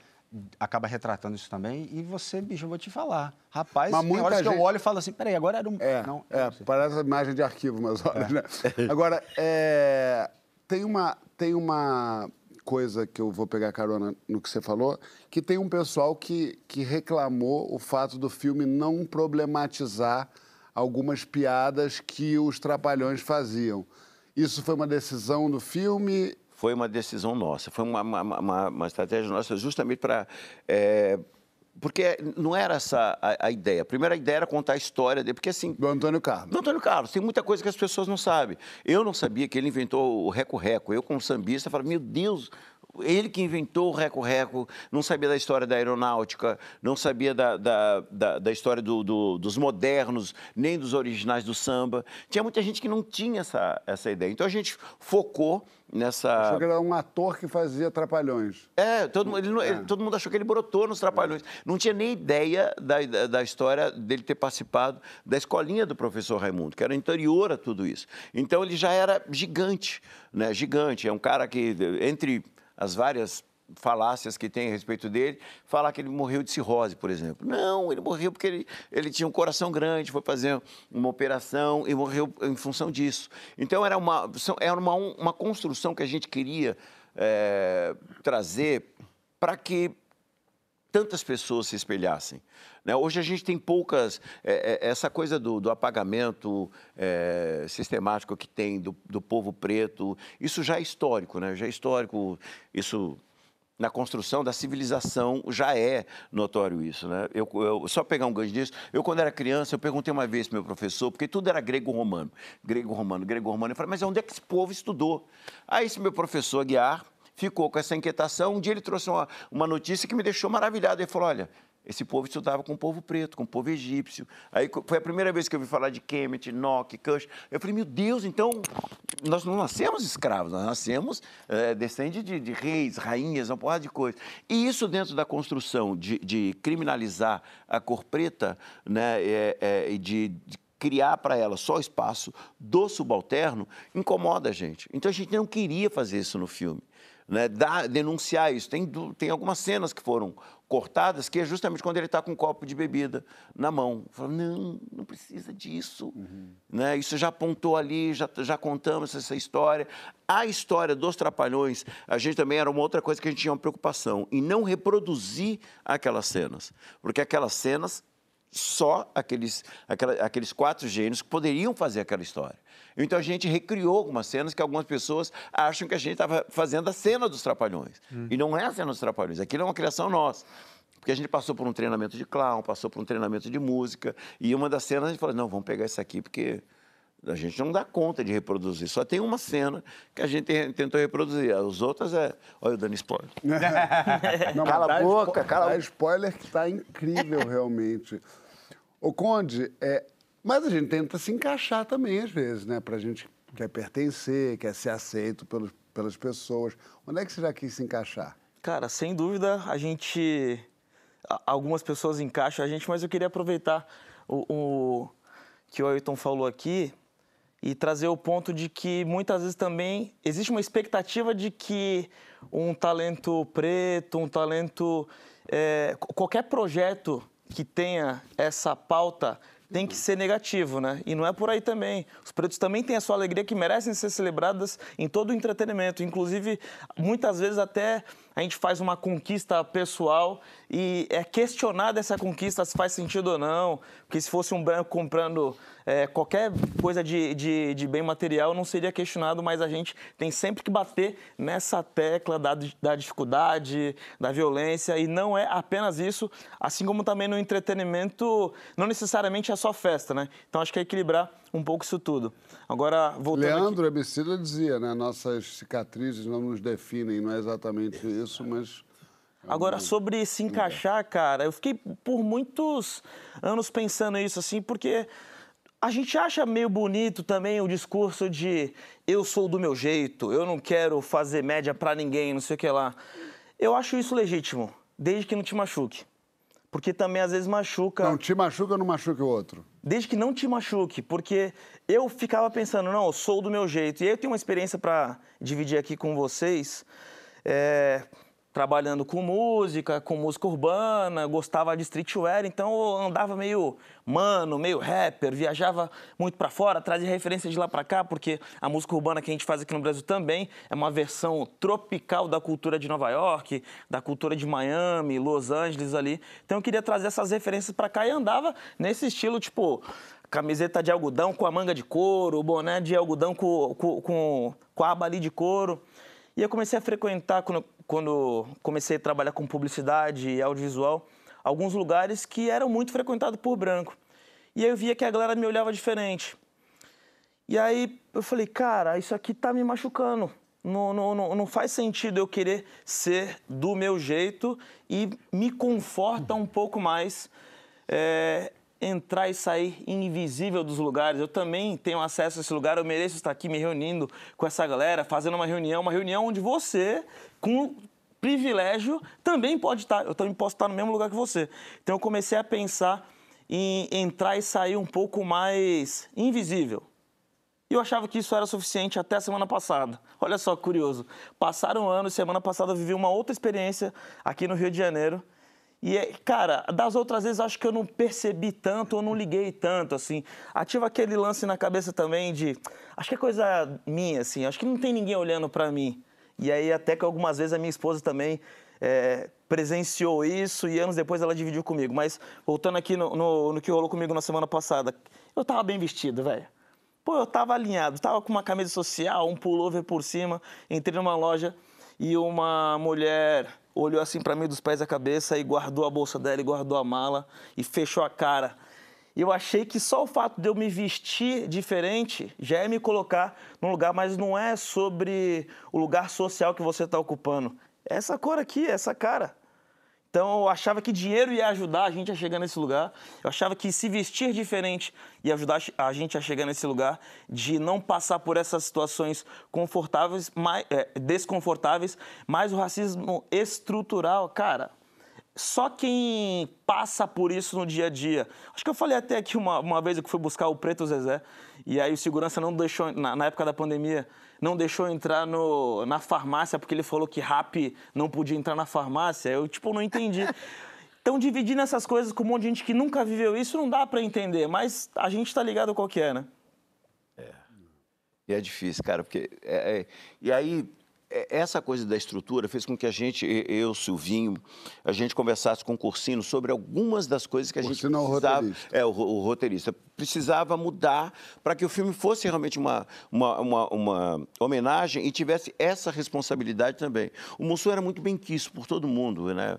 B: acaba retratando isso também. E você, bicho, eu vou te falar. Rapaz,
A: Mas
B: tem horas que
A: gente-
B: eu olho e falo assim, peraí, agora era um...
A: É,
B: não,
A: é,
B: não
A: parece a imagem de arquivo umas horas, né? *laughs* Agora, é, tem, uma, tem uma coisa que eu vou pegar carona no que você falou, que tem um pessoal que, que reclamou o fato do filme não problematizar algumas piadas que os Trapalhões faziam. Isso foi uma decisão do filme?
D: Foi uma decisão nossa, foi uma, uma, uma- uma estratégia nossa justamente para. porque não era essa a, a ideia. A primeira ideia era contar a história dele, porque assim.
A: Do Antônio Carlos.
D: Do Antônio Carlos, tem muita coisa que as pessoas não sabem. Eu não sabia que ele inventou o reco-reco. Eu, como sambista, falei, meu Deus, ele que inventou o reco-reco, não sabia da história da aeronáutica, não sabia da, da, da, da história do- do- dos modernos, nem dos originais do samba. Tinha muita gente que não tinha essa, essa ideia. Então a gente focou nessa.
A: Achou que era um ator que fazia Trapalhões.
D: É, todo, mundo- ele não- ele- todo mundo achou que ele brotou nos Trapalhões. Não tinha nem ideia da, da, da história dele ter participado da escolinha do professor Raimundo, que era anterior a tudo isso. Então ele já era gigante, né? Gigante. É um cara que, entre as várias falácias que tem a respeito dele, falar que ele morreu de cirrose, por exemplo. Não, ele morreu porque ele, ele tinha um coração grande, foi fazer uma operação e morreu em função disso. Então era uma, era uma, uma construção que a gente queria eh, trazer para que tantas pessoas se espelhassem. Né? Hoje a gente tem poucas. é, é, essa coisa do, do apagamento é, sistemático que tem do, do povo preto, isso já é histórico, né? já é histórico. Isso. Na construção da civilização já é notório isso, né? Eu, eu- só pegar um gancho disso, eu quando era criança, eu perguntei uma vez para meu professor, porque tudo era grego-romano, grego-romano, grego-romano. Eu falei, mas onde é que esse povo estudou? Aí esse meu professor Guiar ficou com essa inquietação. Um dia ele trouxe uma, uma notícia que me deixou maravilhado. Ele falou: olha. Esse povo estudava com o povo preto, com o povo egípcio. Aí foi a primeira vez que eu ouvi falar de Kemet, Enoch, Cush. Eu falei, meu Deus, então nós não nascemos escravos, nós nascemos é, descende de, de reis, rainhas, uma porrada de coisa. E isso dentro da construção de, de criminalizar a cor preta né, é, é, e de, de criar para ela só espaço do subalterno, incomoda a gente. Então a gente não queria fazer isso no filme. Né, dar- denunciar isso. Tem, tem algumas cenas que foram cortadas que é justamente quando ele está com um copo de bebida na mão. Fala, não, não precisa disso. Né? Isso já apontou ali, já, já contamos essa história. A história dos Trapalhões, a gente também era uma outra coisa que a gente tinha uma preocupação, em não reproduzir aquelas cenas. Porque aquelas cenas só aqueles, aquela- aqueles quatro gênios que poderiam fazer aquela história. Então a gente recriou algumas cenas que algumas pessoas acham que a gente estava fazendo a cena dos Trapalhões. E não é a cena dos Trapalhões, aquilo é uma criação nossa. Porque a gente passou por um treinamento de clown, passou por um treinamento de música, e uma das cenas a gente falou, não, vamos pegar isso aqui, porque a gente não dá conta de reproduzir. Só tem uma cena que a gente tentou reproduzir. As outras é. Olha, eu dando spoiler. *laughs*
A: Não,
D: Cala a boca, cala a boca.
A: spoiler que tá incrível, realmente. Ô, Conde, é, mas a gente tenta se encaixar também, às vezes, né? Pra gente que quer pertencer, quer ser aceito pelos, pelas pessoas. Onde é que você já quis se encaixar?
H: Cara, sem dúvida, a gente. a- Algumas pessoas encaixam a gente, mas eu queria aproveitar o, o que o Ayrton falou aqui e trazer o ponto de que muitas vezes também existe uma expectativa de que um talento preto, um talento. é, qu- qualquer projeto que tenha essa pauta tem que ser negativo, né? E não é por aí também. Os pretos também têm a sua alegria que merecem ser celebradas em todo o entretenimento. Inclusive, muitas vezes até a gente faz uma conquista pessoal e é questionada essa conquista se faz sentido ou não. Porque se fosse um branco comprando é, qualquer coisa de, de, de bem material, não seria questionado, mas a gente tem sempre que bater nessa tecla da, da dificuldade, da violência, e não é apenas isso, assim como também no entretenimento, não necessariamente é só festa, né? Então acho que é equilibrar um pouco isso tudo. Agora, voltando aqui-
A: Leandro Emicida dizia, né? Nossas cicatrizes não nos definem, não é exatamente isso, mas.
H: Agora, sobre se encaixar, cara, eu fiquei por muitos anos pensando isso, assim, porque a gente acha meio bonito também o discurso de eu sou do meu jeito, eu não quero fazer média pra ninguém, não sei o que lá. Eu acho isso legítimo, desde que não te machuque. porque também às vezes machuca.
A: Não, te machuca ou não machuca o outro?
H: Desde que não te machuque, porque eu ficava pensando, não, eu sou do meu jeito. E aí eu tenho uma experiência para dividir aqui com vocês. É, trabalhando com música, com música urbana, gostava de streetwear, então eu andava meio mano, meio rapper, viajava muito para fora, trazia referência de lá para cá, porque a música urbana que a gente faz aqui no Brasil também é uma versão tropical da cultura de Nova York, da cultura de Miami, Los Angeles ali. Então eu queria trazer essas referências para cá e andava nesse estilo, tipo, camiseta de algodão com a manga de couro, boné de algodão com, com, com, com a aba ali de couro. E eu comecei a frequentar, quando, quando comecei a trabalhar com publicidade e audiovisual, alguns lugares que eram muito frequentados por branco. E aí eu via que a galera me olhava diferente. E aí eu falei, cara, isso aqui tá me machucando. Não, não, não, não faz sentido eu querer ser do meu jeito e me conforta um pouco mais é, entrar e sair invisível dos lugares. Eu também tenho acesso a esse lugar, eu mereço estar aqui me reunindo com essa galera, fazendo uma reunião, uma reunião onde você, com privilégio, também pode estar. Eu também posso estar no mesmo lugar que você. Então eu comecei a pensar em entrar e sair um pouco mais invisível. E eu achava que isso era suficiente até a semana passada. Olha só curioso. Passaram anos, semana passada eu vivi uma outra experiência aqui no Rio de Janeiro e, cara, das outras vezes acho que eu não percebi tanto, eu não liguei tanto, assim. Ativa aquele lance na cabeça também de. Acho que é coisa minha, assim. Acho que não tem ninguém olhando para mim. E aí, até que algumas vezes a minha esposa também é, presenciou isso e anos depois ela dividiu comigo. Mas, voltando aqui no, no, no que rolou comigo na semana passada, eu tava bem vestido, velho. Pô, eu tava alinhado, tava com uma camisa social, um pullover por cima, entrei numa loja e uma mulher olhou assim para mim dos pés à cabeça e guardou a bolsa dela e guardou a mala e fechou a cara. Eu achei que só o fato de eu me vestir diferente já é me colocar num lugar, mas não é sobre o lugar social que você está ocupando. Essa cor aqui, essa cara. Então eu achava que dinheiro ia ajudar a gente a chegar nesse lugar. Eu achava que se vestir diferente ia ajudar a gente a chegar nesse lugar, de não passar por essas situações confortáveis, mais, é, desconfortáveis, mas o racismo estrutural, cara. Só quem passa por isso no dia a dia. Acho que eu falei até aqui uma, uma vez que fui buscar o Preto Zezé, e aí o segurança não deixou, na, na época da pandemia, não deixou entrar no, na farmácia porque ele falou que rap não podia entrar na farmácia. Eu, tipo, não entendi. *laughs* Então, dividindo essas coisas com um monte de gente que nunca viveu isso, não dá para entender, mas a gente tá ligado qual que é, né?
D: É. E é difícil, cara, porque... É, é, e aí, essa coisa da estrutura fez com que a gente, eu, Silvinho, a gente conversasse com o Cursino sobre algumas das coisas que a gente
A: Cursino é o
D: precisava...
A: roteirista.
D: É, o, o roteirista. Precisava mudar para que o filme fosse realmente uma, uma, uma, uma homenagem e tivesse essa responsabilidade também. O Mussum era muito bem quisto por todo mundo, né?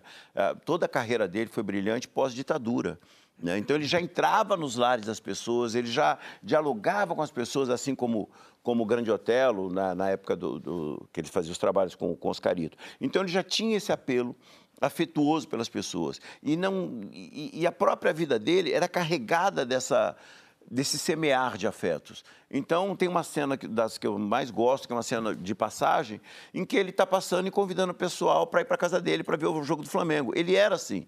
D: Toda a carreira dele foi brilhante pós-ditadura. Né? Então ele já entrava nos lares das pessoas, ele já dialogava com as pessoas, assim como, como o Grande Otelo, na, na época do, do- que ele fazia os trabalhos com, com Oscarito. Então ele já tinha esse apelo afetuoso pelas pessoas. E, não, e, e a própria vida dele era carregada dessa, desse semear de afetos. Então, tem uma cena que- das que eu mais gosto, que é uma cena de passagem, em que ele está passando e convidando o pessoal para ir para casa dele para ver o jogo do Flamengo. Ele era assim.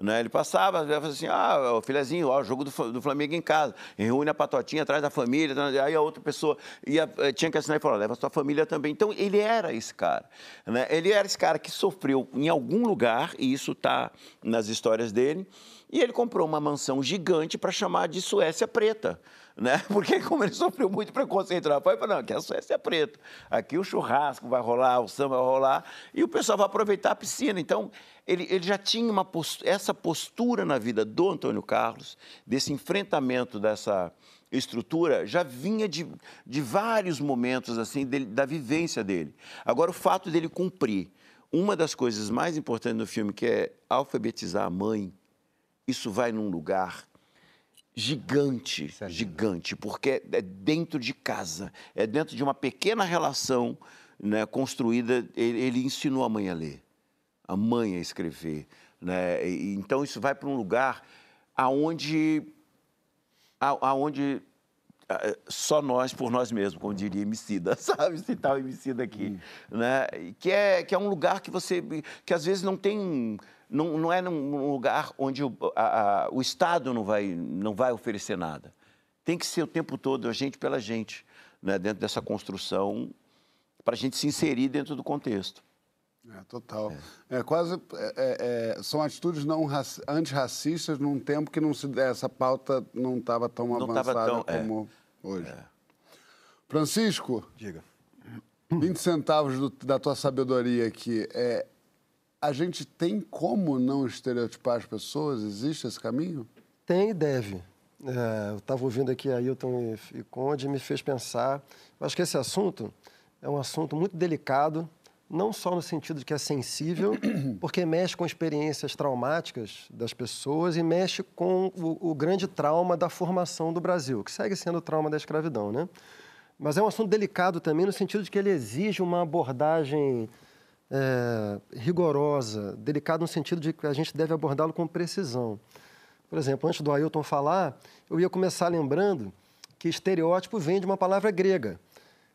D: Né? Ele passava, falava assim, ah, o filezinho, ó, jogo do, do Flamengo em casa. Reúne a patotinha atrás da família. tá? Aí a outra pessoa ia, eh, tinha que assinar e falar, leva a sua família também. Então, ele era esse cara. Né? Ele era esse cara que sofreu em algum lugar, e isso está nas histórias dele, e ele comprou uma mansão gigante para chamar de Suécia Preta. Né? *laughs* Porque como ele sofreu muito preconceito lá, foi não, aqui a Suécia é preta. Aqui o churrasco vai rolar, o samba vai rolar, e o pessoal vai aproveitar a piscina. Então, ele, ele já tinha uma post- essa postura na vida do Antônio Carlos, desse enfrentamento dessa estrutura, já vinha de, de vários momentos assim dele- da vivência dele. Agora, o fato dele cumprir uma das coisas mais importantes no filme, que é alfabetizar a mãe, isso vai num lugar gigante, gigante, porque é dentro de casa, é dentro de uma pequena relação né, construída. Ele, ele ensinou a mãe a ler, a mãe a escrever. Né? E, então isso vai para um lugar aonde, a- aonde só nós por nós mesmos, como diria Emicida, *laughs* sabe? Citar o Emicida aqui, né? E Que é, que é um lugar que você, que às vezes não tem, não, não é num lugar onde o, a- a- o Estado não vai, não vai oferecer nada. Tem que ser o tempo todo a gente pela gente, né? Dentro dessa construção, para a gente se inserir dentro do contexto.
A: É, total. É, quase. é, é, é, são atitudes não raci- antirracistas num tempo que não se, essa pauta não estava tão
D: Não tava
A: avançada
D: tão- é.
A: como hoje. Francisco,
B: Diga.
A: 20 centavos do- da tua sabedoria aqui. É, a gente tem como não estereotipar as pessoas? Existe esse caminho?
C: Tem e deve. É, eu estava ouvindo aqui a Ailton e, e Conde e me fez pensar. Eu acho que esse assunto é um assunto muito delicado, não só no sentido de que é sensível, *clears throat* porque mexe com experiências traumáticas das pessoas e mexe com o, o grande trauma da formação do Brasil, que segue sendo o trauma da escravidão, né? Mas é um assunto delicado também no sentido de que ele exige uma abordagem é, rigorosa, delicado no sentido de que a gente deve abordá-lo com precisão. Por exemplo, antes do Ailton falar, eu ia começar lembrando que estereótipo vem de uma palavra grega.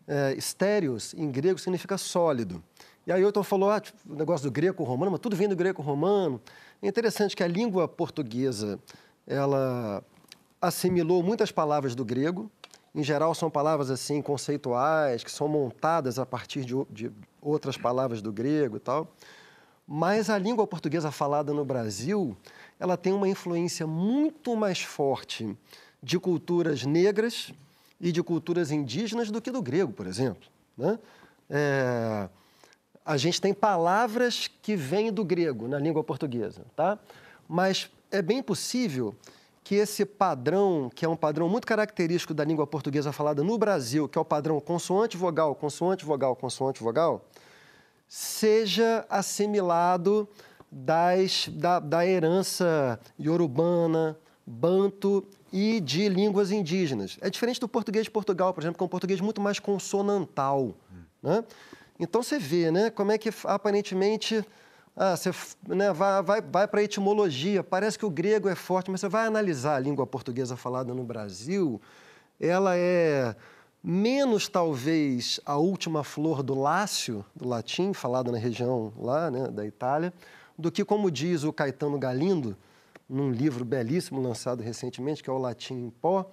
C: É, estéreos, em grego, significa sólido. E Ailton falou ah, tipo, o negócio do greco-romano, mas tudo vem do greco-romano. É interessante que a língua portuguesa, ela assimilou muitas palavras do grego. Em geral, são palavras assim conceituais, que são montadas a partir de, de outras palavras do grego e tal. Mas a língua portuguesa falada no Brasil, ela tem uma influência muito mais forte de culturas negras e de culturas indígenas do que do grego, por exemplo. né? É, a gente tem palavras que vêm do grego na língua portuguesa, tá? Mas é bem possível que esse padrão, que é um padrão muito característico da língua portuguesa falada no Brasil, que é o padrão consoante-vogal, consoante-vogal, consoante-vogal, seja assimilado das, da, da herança iorubana, banto e de línguas indígenas. É diferente do português de Portugal, por exemplo, que é um português muito mais consonantal. Né? Então você vê né, como é que aparentemente ah, você né, vai, vai, vai para a etimologia, parece que o grego é forte, mas você vai analisar a língua portuguesa falada no Brasil, ela é menos talvez a última flor do lácio, do latim, falado na região lá né, da Itália, do que, como diz o Caetano Galindo, num livro belíssimo lançado recentemente, que é o Latim em Pó,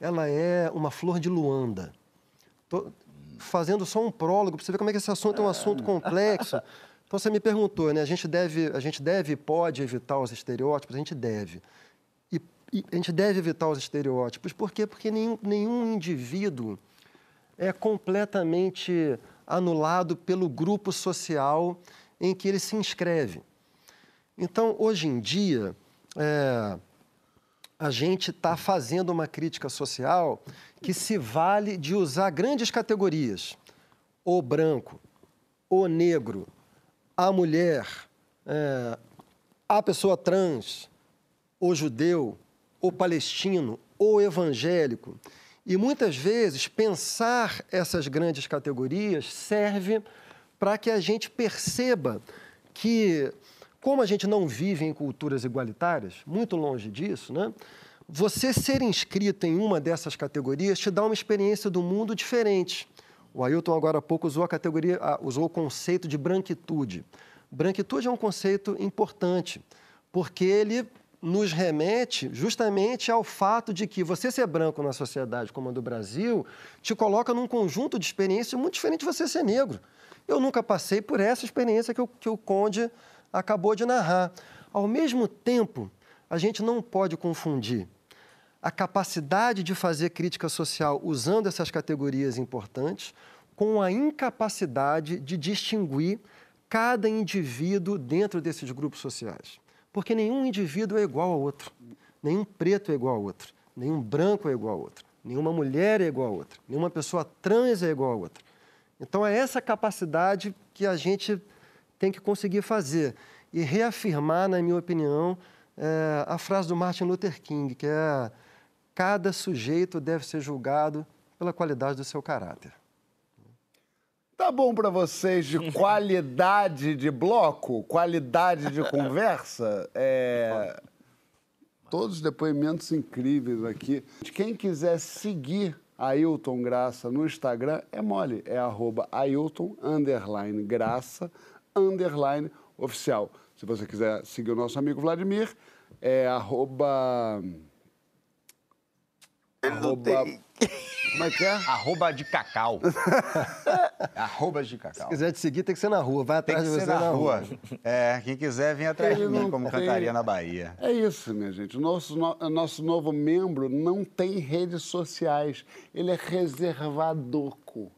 C: ela é uma flor de Luanda. Tô fazendo só um prólogo para você ver como é que esse assunto é um assunto complexo. *laughs* Então você me perguntou, né? A gente deve, a gente deve e pode evitar os estereótipos? A gente deve. E, e a gente deve evitar os estereótipos. Por quê? Porque nenhum, nenhum indivíduo é completamente anulado pelo grupo social em que ele se inscreve. Então, hoje em dia, é, a gente está fazendo uma crítica social que se vale de usar grandes categorias. O branco, o negro, a mulher, é, a pessoa trans, o judeu, o palestino, o evangélico. E muitas vezes pensar essas grandes categorias serve para que a gente perceba que, como a gente não vive em culturas igualitárias, muito longe disso, né? Você ser inscrito em uma dessas categorias te dá uma experiência do mundo diferente. O Ailton agora há pouco usou a categoria, usou o conceito de branquitude. Branquitude é um conceito importante, porque ele nos remete justamente ao fato de que você ser branco na sociedade como a do Brasil te coloca num conjunto de experiências muito diferente de você ser negro. Eu nunca passei por essa experiência que o, que o Conde acabou de narrar. Ao mesmo tempo, a gente não pode confundir a capacidade de fazer crítica social usando essas categorias importantes com a incapacidade de distinguir cada indivíduo dentro desses grupos sociais. Porque nenhum indivíduo é igual ao outro. Nenhum preto é igual ao outro. Nenhum branco é igual ao outro. Nenhuma mulher é igual a outra. Nenhuma pessoa trans é igual a outra. Então, é essa capacidade que a gente tem que conseguir fazer e reafirmar, na minha opinião, é, a frase do Martin Luther King, que é cada sujeito deve ser julgado pela qualidade do seu caráter.
A: Tá bom para vocês de *laughs* qualidade de bloco, qualidade de conversa? É... Todos os depoimentos incríveis aqui. Quem quiser seguir Ailton Graça no Instagram é mole, é arroba Ailton underline Graça underline oficial. Se você quiser seguir o nosso amigo Vladimir, é arroba... arroba... Como é que é?
B: Arroba de cacau. *laughs* Arroba de cacau.
C: Se quiser te seguir, tem que ser na rua. Vai
B: Tem
C: atrás de você
B: na rua. É, quem quiser, vem atrás
A: Ele
B: de mim,
A: não
B: como
A: tem-
B: cantaria na Bahia.
A: É isso, minha gente. O nosso, no- nosso novo membro não tem redes sociais. Ele é reservadoco.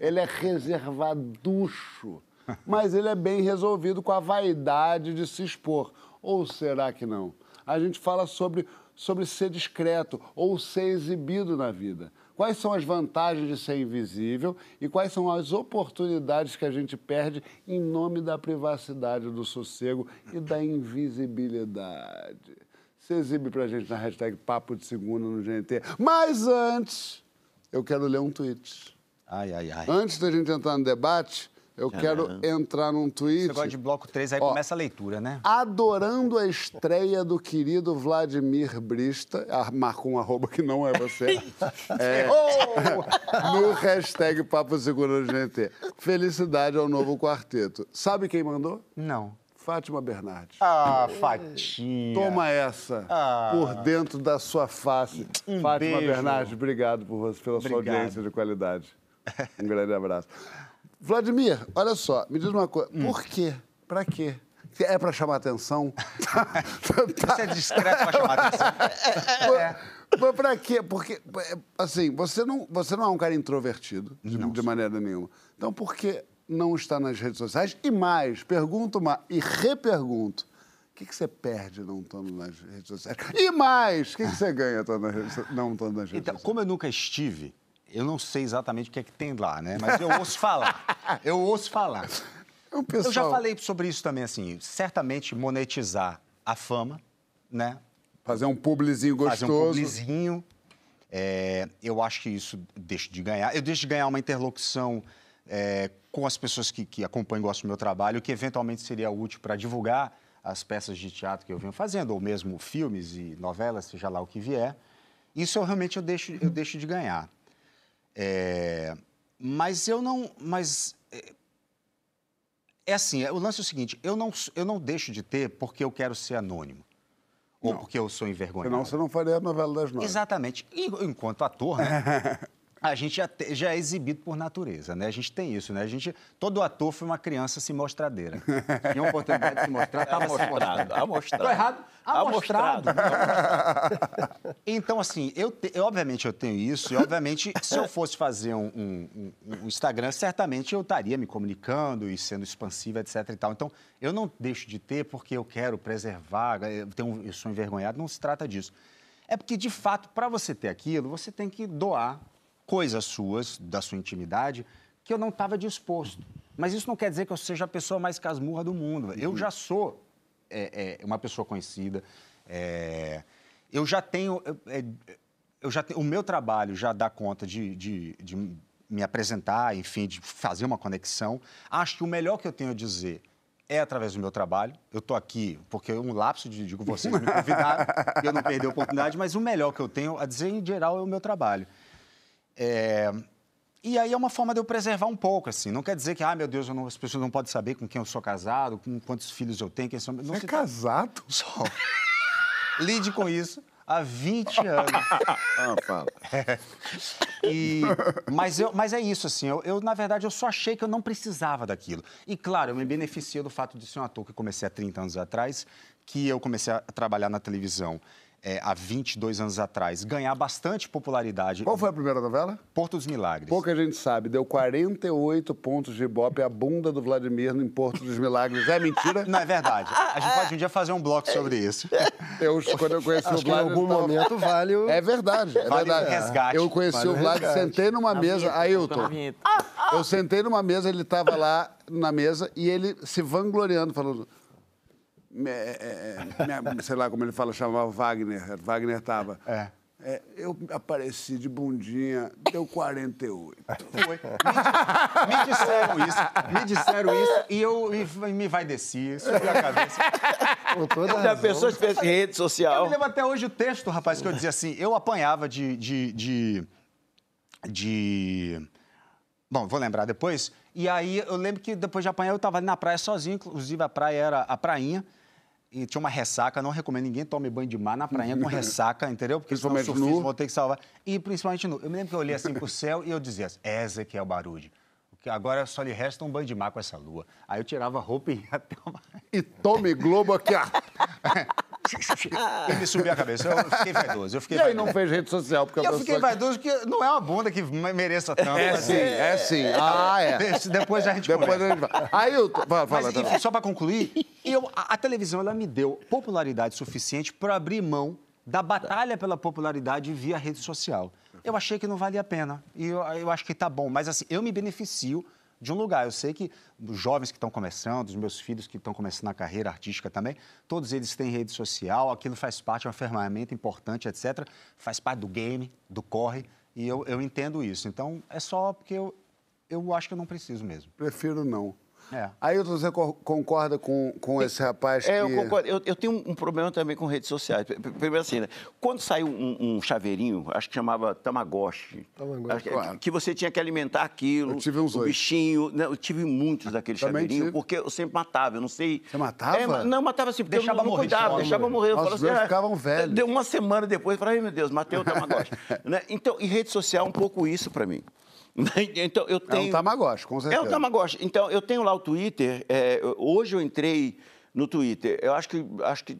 A: Ele é reservaducho. Mas ele é bem resolvido com a vaidade de se expor. Ou será que não? A gente fala sobre, sobre ser discreto ou ser exibido na vida. Quais são as vantagens de ser invisível e quais são as oportunidades que a gente perde em nome da privacidade, do sossego e da invisibilidade? Se exibe pra gente na hashtag Papo de Segunda no GNT. Mas antes, eu quero ler um tweet.
B: Ai, ai, ai.
A: Antes da gente entrar no debate, eu quero entrar num tweet.
B: Esse negócio de bloco 3, aí
A: Ó,
B: começa a leitura, né?
A: Adorando a estreia do querido Vladimir Brista, ah, marcou um arroba que não é você, *laughs* é, no hashtag Papo Seguro no GNT. Felicidade ao novo quarteto. Sabe quem mandou?
B: Não.
A: Fátima Bernardes.
B: Ah, Fatinha.
A: Toma essa
B: Ah.
A: por dentro da sua face.
B: Um
A: Fátima
B: beijo.
A: Bernardes, obrigado por você, pela sua
B: Obrigado.
A: audiência de qualidade. Um grande abraço. Vladimir, olha só, me diz uma coisa.
B: Hum.
A: Por quê? Pra quê? É pra chamar atenção? *laughs* Tá-
B: Isso é discreto pra chamar atenção. *laughs*
A: Mas- Mas pra quê? Porque, assim, você não, você não é um cara introvertido, de, de maneira nenhuma. Então, por que não está nas redes sociais? E mais, pergunto mais, e repergunto, o que, que você perde não estando nas redes sociais? E mais, o que, que você ganha não estando nas redes
B: Então,
A: sociais?
B: como eu nunca estive, eu não sei exatamente o que é que tem lá, né? Mas eu ouço falar. *laughs* Eu ouço falar.
A: Pessoal...
B: Eu já falei sobre isso também, assim, certamente monetizar a fama, né?
A: Fazer um publizinho
B: Fazer
A: gostoso.
B: um publizinho. É, eu acho que isso deixo de ganhar. Eu deixo de ganhar uma interlocução é, com as pessoas que, que acompanham e gostam do meu trabalho, que eventualmente seria útil para divulgar as peças de teatro que eu venho fazendo, ou mesmo filmes e novelas, seja lá o que vier. Isso eu realmente eu deixo, eu deixo de ganhar. É, mas eu não. Mas é, é assim, é- o lance é o seguinte: eu não, eu não deixo de ter porque eu quero ser anônimo. Ou porque eu sou envergonhado.
A: Senão você não faria a novela das nove.
B: Exatamente. E, enquanto ator, né? *laughs* A gente já, te- já é exibido por natureza, né? A gente tem isso, né? A gente, todo ator foi uma criança se mostradeira. Tinha a oportunidade de se mostrar, *laughs* se
D: Amostrado,
B: mostrando.
D: amostrado.
B: Tô errado? Amostrado.
D: Amostrado. *laughs*
B: Então, assim, eu, te- eu, obviamente eu tenho isso, e obviamente, se eu fosse fazer um, um- um- Instagram, certamente eu estaria me comunicando e sendo expansivo, etc e tal. Então, eu não deixo de ter porque eu quero preservar, eu, tenho, eu sou envergonhado, não se trata disso. É porque, de fato, para você ter aquilo, você tem que doar coisas suas, da sua intimidade, que eu não estava disposto. Mas isso não quer dizer que eu seja a pessoa mais casmurra do mundo. Eu já sou é, é, uma pessoa conhecida. é, eu já tenho. é, é, eu já tenho- o meu trabalho já dá conta de, de- de me apresentar, enfim, de fazer uma conexão. Acho que o melhor que eu tenho a dizer é através do meu trabalho. Eu estou aqui porque um lapso de digo vocês me convidaram *laughs* e eu não perdi a oportunidade, mas o melhor que eu tenho a dizer em geral é o meu trabalho. É, E aí é uma forma de eu preservar um pouco, assim. Não quer dizer que, ah, meu Deus, eu não- as pessoas não podem saber com quem eu sou casado, com quantos filhos eu tenho, quem são... Não
A: Você é casado? *laughs*
B: Sou. Lide com isso há 20 *laughs* anos.
D: Ah, fala.
B: E- mas, eu, mas é isso, assim, eu, eu, na verdade, eu só achei que eu não precisava daquilo. E, claro, eu me beneficiei do fato de ser um ator que comecei há 30 anos atrás, que eu comecei a trabalhar na televisão é, há 22 anos atrás, ganhar bastante popularidade.
A: Qual foi a primeira novela?
B: Porto dos Milagres.
A: Pouca gente sabe, deu 48 pontos de ibope a bunda do Vladimir no Porto dos Milagres. É mentira?
B: Não, é verdade. A gente pode um dia fazer um bloco sobre isso.
A: Eu, quando eu conheci
C: Acho
A: o
C: que em
A: Vlad...
C: algum
A: tava-
C: momento vale o...
A: É verdade, é
B: Vale
A: verdade.
B: resgate.
A: Eu conheci
C: Vale
A: o Vlad,
C: resgate.
A: sentei numa
H: Na
A: mesa.
H: vinheta,
A: Ailton, eu sentei numa mesa, ele estava lá na mesa e ele se vangloriando, falando... "Me- é, é, minha- *laughs* sei lá como ele fala, chamava Wagner. Wagner estava.
B: É.
A: É, eu apareci de bundinha, deu 48.
B: Foi. Me, me disseram isso, me disseram isso e eu e me vai descer, subiu a cabeça.
C: Com toda razão.
D: pensou se tivesse rede
B: Eu
D: social?
B: me lembro até hoje o texto, rapaz, que eu dizia assim, eu apanhava de, de, de, de. Bom, vou lembrar depois. E aí eu lembro que depois de apanhar eu estava ali na praia sozinho, inclusive a praia era a prainha. E tinha uma ressaca, não recomendo ninguém tome banho de mar na prainha com *laughs* ressaca, entendeu? Porque senão os surfistas vão ter que salvar. E principalmente nu. Eu me lembro que eu olhei assim pro céu e eu dizia, é o barulho. Agora só lhe resta um banho de mar com essa lua. Aí eu tirava a roupa e ia *laughs* até o mar.
A: E tome Globo aqui, ó. *laughs* *laughs*
B: E me subiu a cabeça. Eu fiquei vaidoso. Eu fiquei
A: E aí
B: vaidoso.
A: não fez rede social, porque
B: E eu fiquei
A: que-
B: vaidoso porque não é uma bunda que mereça tanto.
A: É sim, é sim. Ah, é.
B: Depois a gente
A: Depois
B: conversa.
A: a gente vai. Aí eu. Fala, fala,
B: Mas, enfim, só para concluir, eu, a, a televisão ela me deu popularidade suficiente para abrir mão da batalha pela popularidade via rede social. Eu achei que não valia a pena. E eu, eu acho que tá bom. Mas assim, eu me beneficio de um lugar. Eu sei que os jovens que estão começando, os meus filhos que estão começando a carreira artística também, todos eles têm rede social, aquilo faz parte, é uma ferramenta importante, etc. Faz parte do game, do corre, e eu, eu entendo isso. Então, é só porque eu, eu acho que eu não preciso mesmo.
A: Prefiro não.
B: É.
A: Aí você co- concorda com, com esse rapaz que.
D: É, eu concordo. Eu, eu tenho um, problema também com redes sociais. Primeiro assim, né? Quando saiu um, um chaveirinho, acho que chamava Tamagotchi,
C: Tamagotchi.
D: que,
A: Claro.
D: que você tinha que alimentar aquilo,
A: Eu tive uns
D: o bichinho. né? Eu tive muitos daqueles chaveirinhos, porque eu sempre matava, eu não sei...
A: Você matava?
D: É, não, matava assim, porque
B: Deixava
D: eu não, não
B: morrer,
D: cuidava,
B: deixava
D: deixava morrer. Eu
A: Nossa,
D: falava
A: os meus
D: ah,
A: ficavam velhos.
D: Deu uma semana depois, eu falei, ai meu Deus, matei o Tamagotchi. *laughs* né? Então, e rede social é um pouco isso para mim. *laughs* Então, eu
A: É
D: tenho...
A: um Tamagotchi, com
D: É
A: certeza.
D: o Tamagotchi. Então, eu tenho lá o Twitter. é, hoje eu entrei no Twitter. Eu acho que, acho que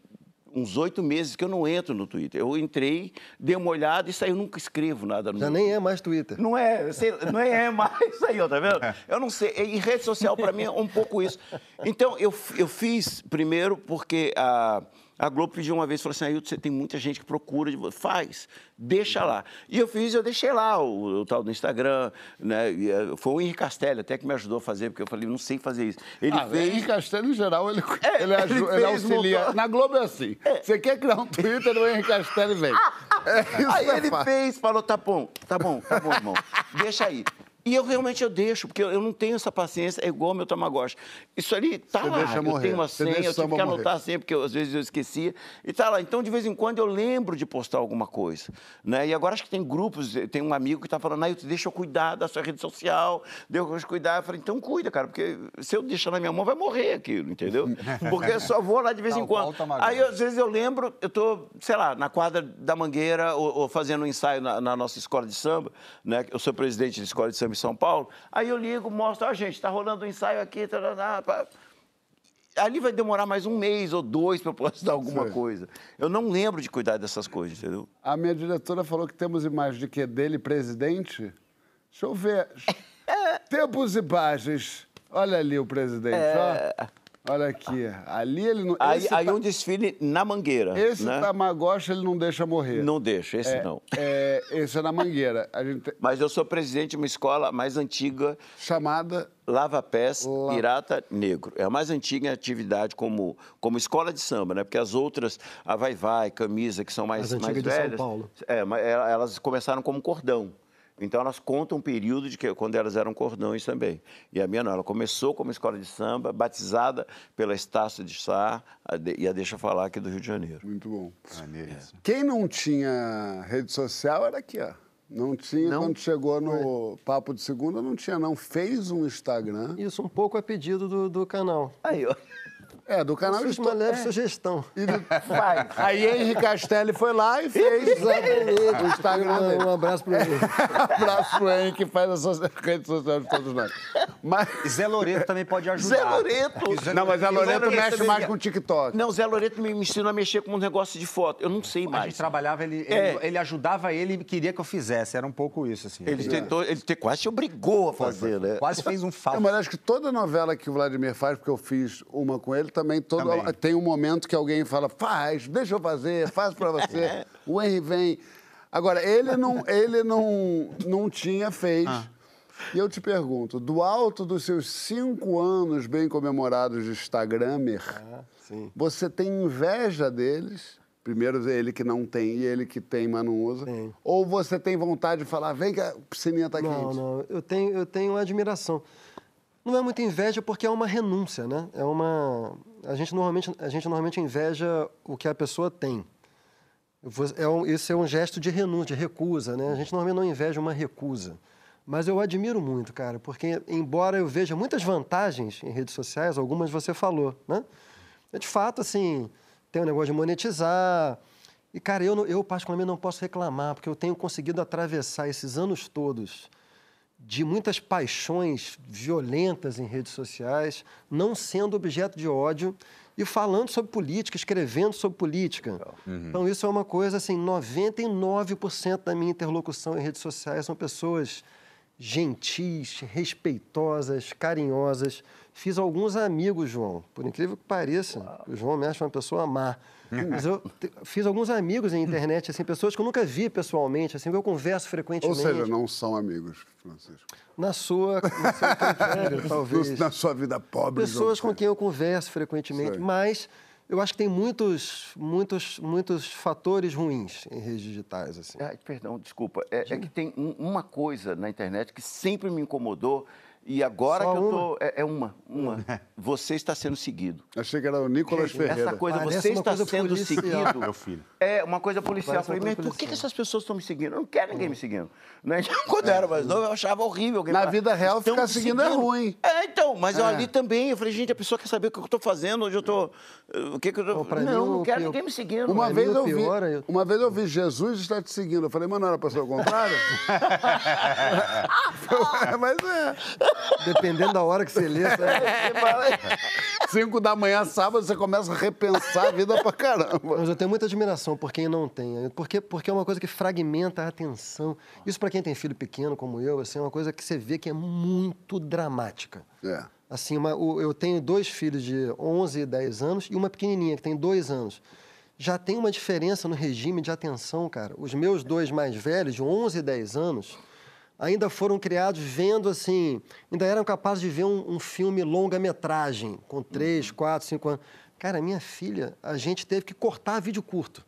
D: uns oito meses que eu não entro no Twitter. Eu entrei, dei uma olhada e saí. Eu nunca escrevo nada no
C: Já nem é mais Twitter.
D: Não é, sei- não é mais isso aí, ó, tá vendo? *laughs* Eu não sei. E rede social, para mim, é um pouco isso. Então, eu, eu fiz primeiro porque a, a Globo pediu uma vez, falou assim, Ailton, você tem muita gente que procura, de faz, deixa lá. E eu fiz, eu deixei lá o, o tal do Instagram, né? Eh, foi o Henrique Castelli até que me ajudou a fazer, porque eu falei, não sei fazer isso. Ele
A: Ah,
D: fez...
A: Henrique Castelo, em geral, ele,
D: É,
A: ele,
D: ele
A: ele
D: fez,
A: auxilia.
D: montou-
A: Na Globo é assim. Você quer criar um Twitter, o Henrique Castelo vem. *laughs* É,
D: Aí
A: é
D: ele
A: fácil.
D: fez, falou, tá bom, tá bom, tá bom, irmão, deixa aí. E eu realmente eu deixo, porque eu eu não tenho essa paciência, é igual meu Tamagotchi. Isso ali tá
A: Você
D: lá,
A: deixa
D: eu
A: morrer,
D: tenho uma senha, eu tive que anotar
A: morrer.
D: sempre, porque eu, às vezes eu esquecia. E tá lá, então de vez em quando eu lembro de postar alguma coisa. Né? E agora acho que tem grupos, tem um amigo que tá falando, ah, deixa eu cuidar da sua rede social, deixa eu cuidar. Eu falei, então cuida, cara, porque se eu deixar na minha mão vai morrer aquilo, entendeu? *laughs* Porque eu só vou lá de vez em quando. Aí às vezes eu lembro, eu tô, sei lá, na quadra da Mangueira ou, ou fazendo um ensaio na, na nossa escola de samba, né? Eu sou presidente da escola de samba em São Paulo. Aí eu ligo, mostro, ó, gente, tá rolando um ensaio aqui, tarará, pá. Ali vai demorar mais um mês ou dois para eu postar alguma
A: Sei.
D: coisa. Eu não lembro de cuidar dessas coisas, entendeu?
A: A minha diretora falou que temos imagens de quê? Dele presidente? Deixa eu ver. *laughs* Tempos e imagens. Olha ali o presidente, ó. Olha aqui. Ali ele não.
D: Aí,
A: esse
D: aí
A: ta-
D: um desfile na Mangueira.
A: Esse
D: né?
A: Tamagotchi ele não deixa morrer.
D: Não deixa, esse
A: é,
D: não.
A: É, esse é na Mangueira. A gente
D: Mas eu sou presidente de uma escola mais antiga
A: chamada.
D: Lava Pés
A: La-
D: Pirata Negro. É a mais antiga em atividade como, como escola de samba, né? Porque as outras, a Vai Vai, Camisa, que são mais,
C: As
D: mais
C: antigas de São
D: velhas...
C: Paulo.
D: É, elas começaram como cordão. Então, elas contam um período de que, quando elas eram cordões também. E a minha não, ela começou como escola de samba, batizada pela Estácio de Sá, e a Deixa Falar aqui do Rio de Janeiro.
A: Muito bom.
B: Maneiro.
A: Quem não tinha rede social era aqui, ó. Não tinha,
C: Não?
A: quando chegou no Papo de Segunda, não tinha, não. Fez um Instagram.
C: Isso um pouco a pedido do, do canal.
D: Aí, ó.
A: É, do canal
C: Fiz
A: Estou-
C: uma leve
A: é.
C: sugestão.
A: E do-
D: Vai.
A: Aí Henrique Castelli foi lá e fez o Instagram dele.
C: Um abraço para ele. *laughs*
A: Abraço pro Henrique que faz a socia- rede social de todos nós. Mas...
B: Zé Loreto também pode ajudar.
D: Zé Loreto.
A: Não, mas a Loreto
D: Loreto
A: mexe
D: também-
A: mais com o TikTok.
D: Não, Zé Loreto me ensinou a mexer com um negócio de foto. Eu não sei
B: A
D: mais.
B: gente trabalhava, ele, ele,
D: É.
B: ele ajudava ele e queria que eu fizesse. Era um pouco isso, assim.
D: Ele tentou, ele te- quase te obrigou a fazer, né?
B: Quase fez um
A: É,
B: falso.
A: mas acho que toda novela que o Vladimir faz, porque eu fiz uma com ele, também, todo,
B: Também.
A: tem um momento que alguém fala, faz, deixa eu fazer, faz pra você. *laughs* o Henry vem. Agora, ele não, *laughs* ele não, não tinha, fez. E eu te pergunto, do alto dos seus cinco anos bem comemorados de Instagramer,
C: sim.
A: você tem inveja deles? Primeiro ele que não tem e ele que tem, mas não usa. Ou você tem vontade de falar, vem que a piscininha tá
C: Não,
A: quente?
C: não, eu tenho, eu tenho admiração. Não é muita inveja porque é uma renúncia, né? É uma a gente normalmente a gente normalmente inveja o que a pessoa tem. é um, isso é um gesto de renúncia, de recusa, né? A gente normalmente não inveja uma recusa. Mas eu admiro muito, cara, porque embora eu veja muitas vantagens em redes sociais, algumas você falou, né? É de fato, assim, tem o negócio de monetizar. E, cara, eu, eu particularmente não posso reclamar, porque eu tenho conseguido atravessar esses anos todos de muitas paixões violentas em redes sociais, não sendo objeto de ódio e falando sobre política, escrevendo sobre política. Então, isso é uma coisa assim: 99% da minha interlocução em redes sociais são pessoas gentis, respeitosas, carinhosas. Fiz alguns amigos, João, por incrível que pareça. O João me acha uma pessoa má. Mas eu fiz alguns amigos na internet, assim, pessoas que eu nunca vi pessoalmente, assim, que eu converso
A: Ou
C: frequentemente.
A: seja, não são amigos, Francisco.
C: Na sua, no seu critério, talvez.
A: Na sua vida pobre.
C: Pessoas com quem eu converso frequentemente,
A: Sei.
C: mas eu acho que tem muitos, muitos, muitos fatores ruins em redes digitais, assim.
D: Ai, perdão, desculpa. É, é que tem um- uma coisa na internet que sempre me incomodou e agora
C: Só
D: que eu tô. É, é uma, uma. *laughs* Você está sendo seguido.
A: Achei que era o Nicolas Ferreira.
D: Essa coisa,
C: Parece
D: você está
C: coisa
D: sendo
C: policial.
D: seguido.
B: Meu filho.
D: É uma coisa policial. Eu
C: Parece
D: falei,
C: uma
D: mas por que, que essas pessoas estão me seguindo? Eu não quero ninguém me seguindo. Né? *laughs* Quando eu era mais novo, eu achava horrível.
A: Na
D: falar,
A: vida real,
D: "Estão
A: ficar
D: me
A: seguindo é ruim."
D: É, então, mas eu
A: É.
D: ali também, eu falei, gente, a pessoa quer saber o que eu estou fazendo, onde eu estou. O que, que eu tô...
C: Pra
D: Não,
C: mim,
D: não quero
C: pior-
D: ninguém me seguindo.
A: Uma vez, eu vi,
C: pior é eu-
A: uma vez eu vi Jesus está te seguindo. Eu falei, mas não era para ser o contrário? *laughs* mas é.
C: Dependendo da hora que você lê?
A: Cinco da manhã, sábado, você começa a repensar a vida pra caramba.
C: Mas eu tenho muita admiração por quem não tem. Porque, porque é uma coisa que fragmenta a atenção. Isso para quem tem filho pequeno, como eu, assim, é uma coisa que você vê que é muito dramática.
A: É.
C: Assim, uma- eu tenho dois filhos de 11 e 10 anos e uma pequenininha que tem dois anos. Já tem uma diferença no regime de atenção, cara. Os meus dois mais velhos, de 11 e 10 anos, ainda foram criados vendo assim, ainda eram capazes de ver um, um filme longa-metragem, com 3, 4, 5 anos. Cara, minha filha, a gente teve que cortar vídeo curto.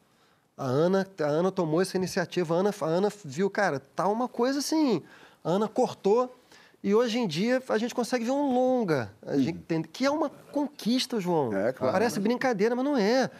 C: A Ana, a Ana tomou essa iniciativa, a Ana, a Ana viu, cara, tá uma coisa assim. A Ana cortou e hoje em dia a gente consegue ver um longa, a gente entende, que é uma conquista, João.
A: É, claro.
C: Parece brincadeira, mas não é.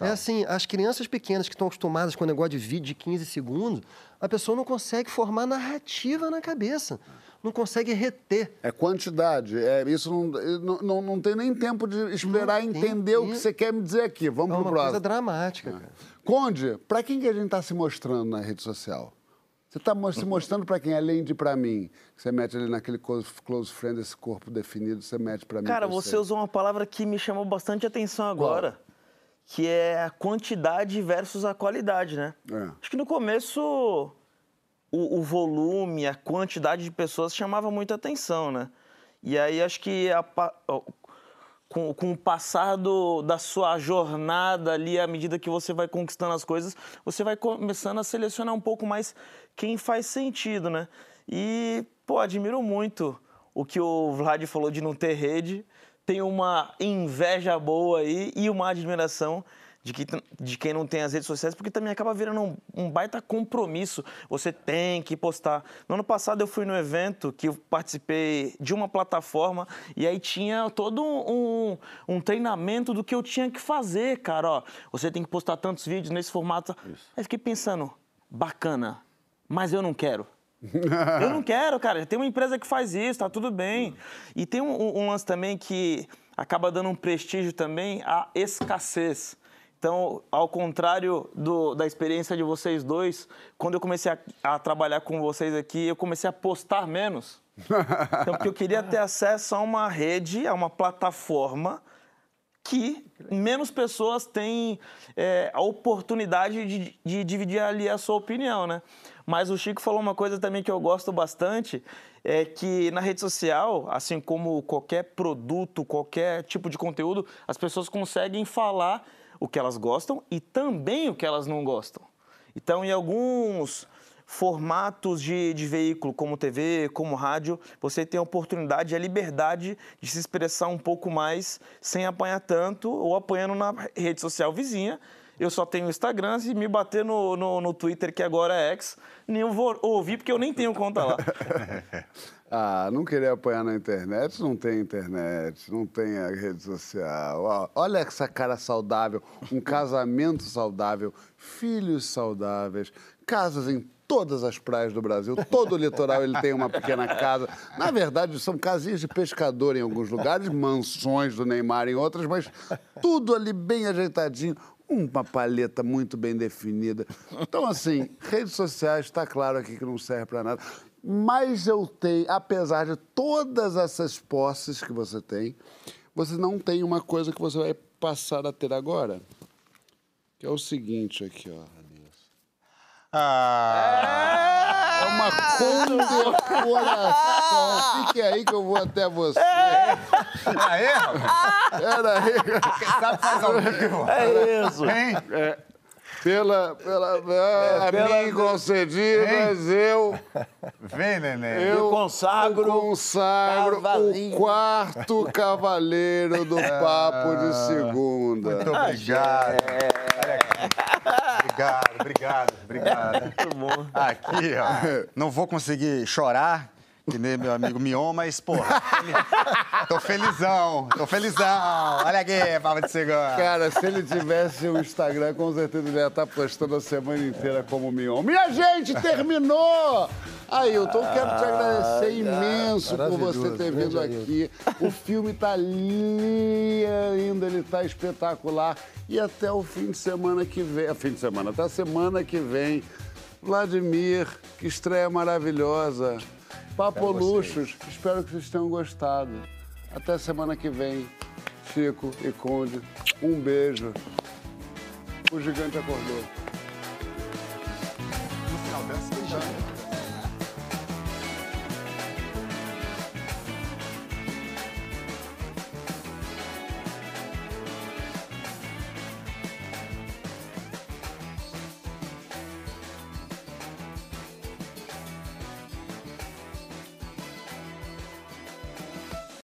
C: É assim, as crianças pequenas que estão acostumadas com o negócio de vídeo de 15 segundos, a pessoa não consegue formar narrativa na cabeça, não consegue reter.
A: É quantidade. É, isso não, não, não, não tem nem tempo de esperar
C: Não tem
A: entender o que você quer me dizer aqui.
C: É
A: Vamos
C: uma
A: pro
C: coisa
A: próximo.
C: dramática, cara.
A: Conde, pra quem que a gente está se mostrando na rede social? Você está se mostrando pra quem, além de pra mim? que Você mete ali naquele close, friend, esse corpo definido, você mete pra mim.
H: Cara, você usou uma palavra que me chamou bastante atenção agora, que é a quantidade versus a qualidade, né?
A: É.
H: Acho que no começo o, o volume, a quantidade de pessoas chamava muita atenção, né? E aí acho que a com, com o passar do- da sua jornada ali, à medida que você vai conquistando as coisas, você vai começando a selecionar um pouco mais quem faz sentido, né? E, pô, admiro muito o que o Vlad falou de não ter rede. Tem uma inveja boa aí e uma admiração de, que, de quem não tem as redes sociais, porque também acaba virando um, um baita compromisso. Você tem que postar. No ano passado eu fui no evento que eu participei de uma plataforma e aí tinha todo um, um treinamento do que eu tinha que fazer, cara. Ó, você tem que postar tantos vídeos nesse formato. Aí fiquei pensando, bacana, mas eu não quero. *laughs* Eu não quero, cara. Tem uma empresa que faz isso, tá tudo bem. E tem um, um- um lance também que acaba dando um prestígio também à escassez. Então, ao contrário do- da experiência de vocês dois, quando eu comecei a, a trabalhar com vocês aqui, eu comecei a postar menos. *laughs* Então, porque eu queria ter acesso a uma rede, a uma plataforma que menos pessoas têm é, a oportunidade de, de dividir ali a sua opinião, né? Mas o Chico falou uma coisa também que eu gosto bastante, é que na rede social, assim como qualquer produto, qualquer tipo de conteúdo, as pessoas conseguem falar o que elas gostam e também o que elas não gostam. Então, em alguns formatos de, de veículo, como TV, como rádio, você tem a oportunidade a liberdade de se expressar um pouco mais sem apanhar tanto ou apanhando na rede social vizinha. Eu só tenho Instagram, se me bater no, no, no Twitter, que agora é X, nem eu vou ouvir, porque eu nem tenho conta lá. *laughs*
A: Ah, não querer apanhar na internet, não tem internet, não tem a rede social. Olha essa cara saudável, um casamento saudável, filhos saudáveis, casas em todas as praias do Brasil, todo o litoral ele tem uma pequena casa. Na verdade, são casinhas de pescador em alguns lugares, mansões do Neymar em outras, mas tudo ali bem ajeitadinho, uma paleta muito bem definida. Então, assim, redes sociais, está claro aqui que não serve para nada. Mas eu tenho, apesar de todas essas posses que você tem, você não tem uma coisa que você vai passar a ter agora. Que é o seguinte aqui, ó.
B: Ah,
A: É uma condecoração. *laughs* Fique aí que eu vou até você.
B: aí, rapaz?
A: Pera aí.
B: Quem sabe faz ao vivo.
D: É isso.
B: Hein?
A: Pela, pela, a
D: pela-
A: mim concedidas, eu,
B: Vem, neném.
A: eu
D: consagro
A: consagro
D: cavalinho.
A: o quarto cavaleiro do Papo de Segunda.
B: Muito obrigado. Olha aqui. Obrigado, obrigado, obrigado. Muito bom. Aqui, ó. Não vou conseguir chorar, que nem meu amigo Mion, mas, porra, tô felizão, tô felizão. Olha aqui, Papo de Segunda.
A: Cara, se ele tivesse um Instagram, com certeza ele ia estar postando a semana inteira como Mion. Minha gente, terminou! Ailton, quero te agradecer imenso por você ter vindo aqui. O filme tá lindo, ele tá espetacular. E até o fim de semana que vem, fim de semana, até a semana que vem, Vladimir, que estreia maravilhosa. Papo Luxos, espero que vocês tenham gostado. Até semana que vem, Chico e Conde. Um beijo. O gigante acordou.
B: No final dessa, já.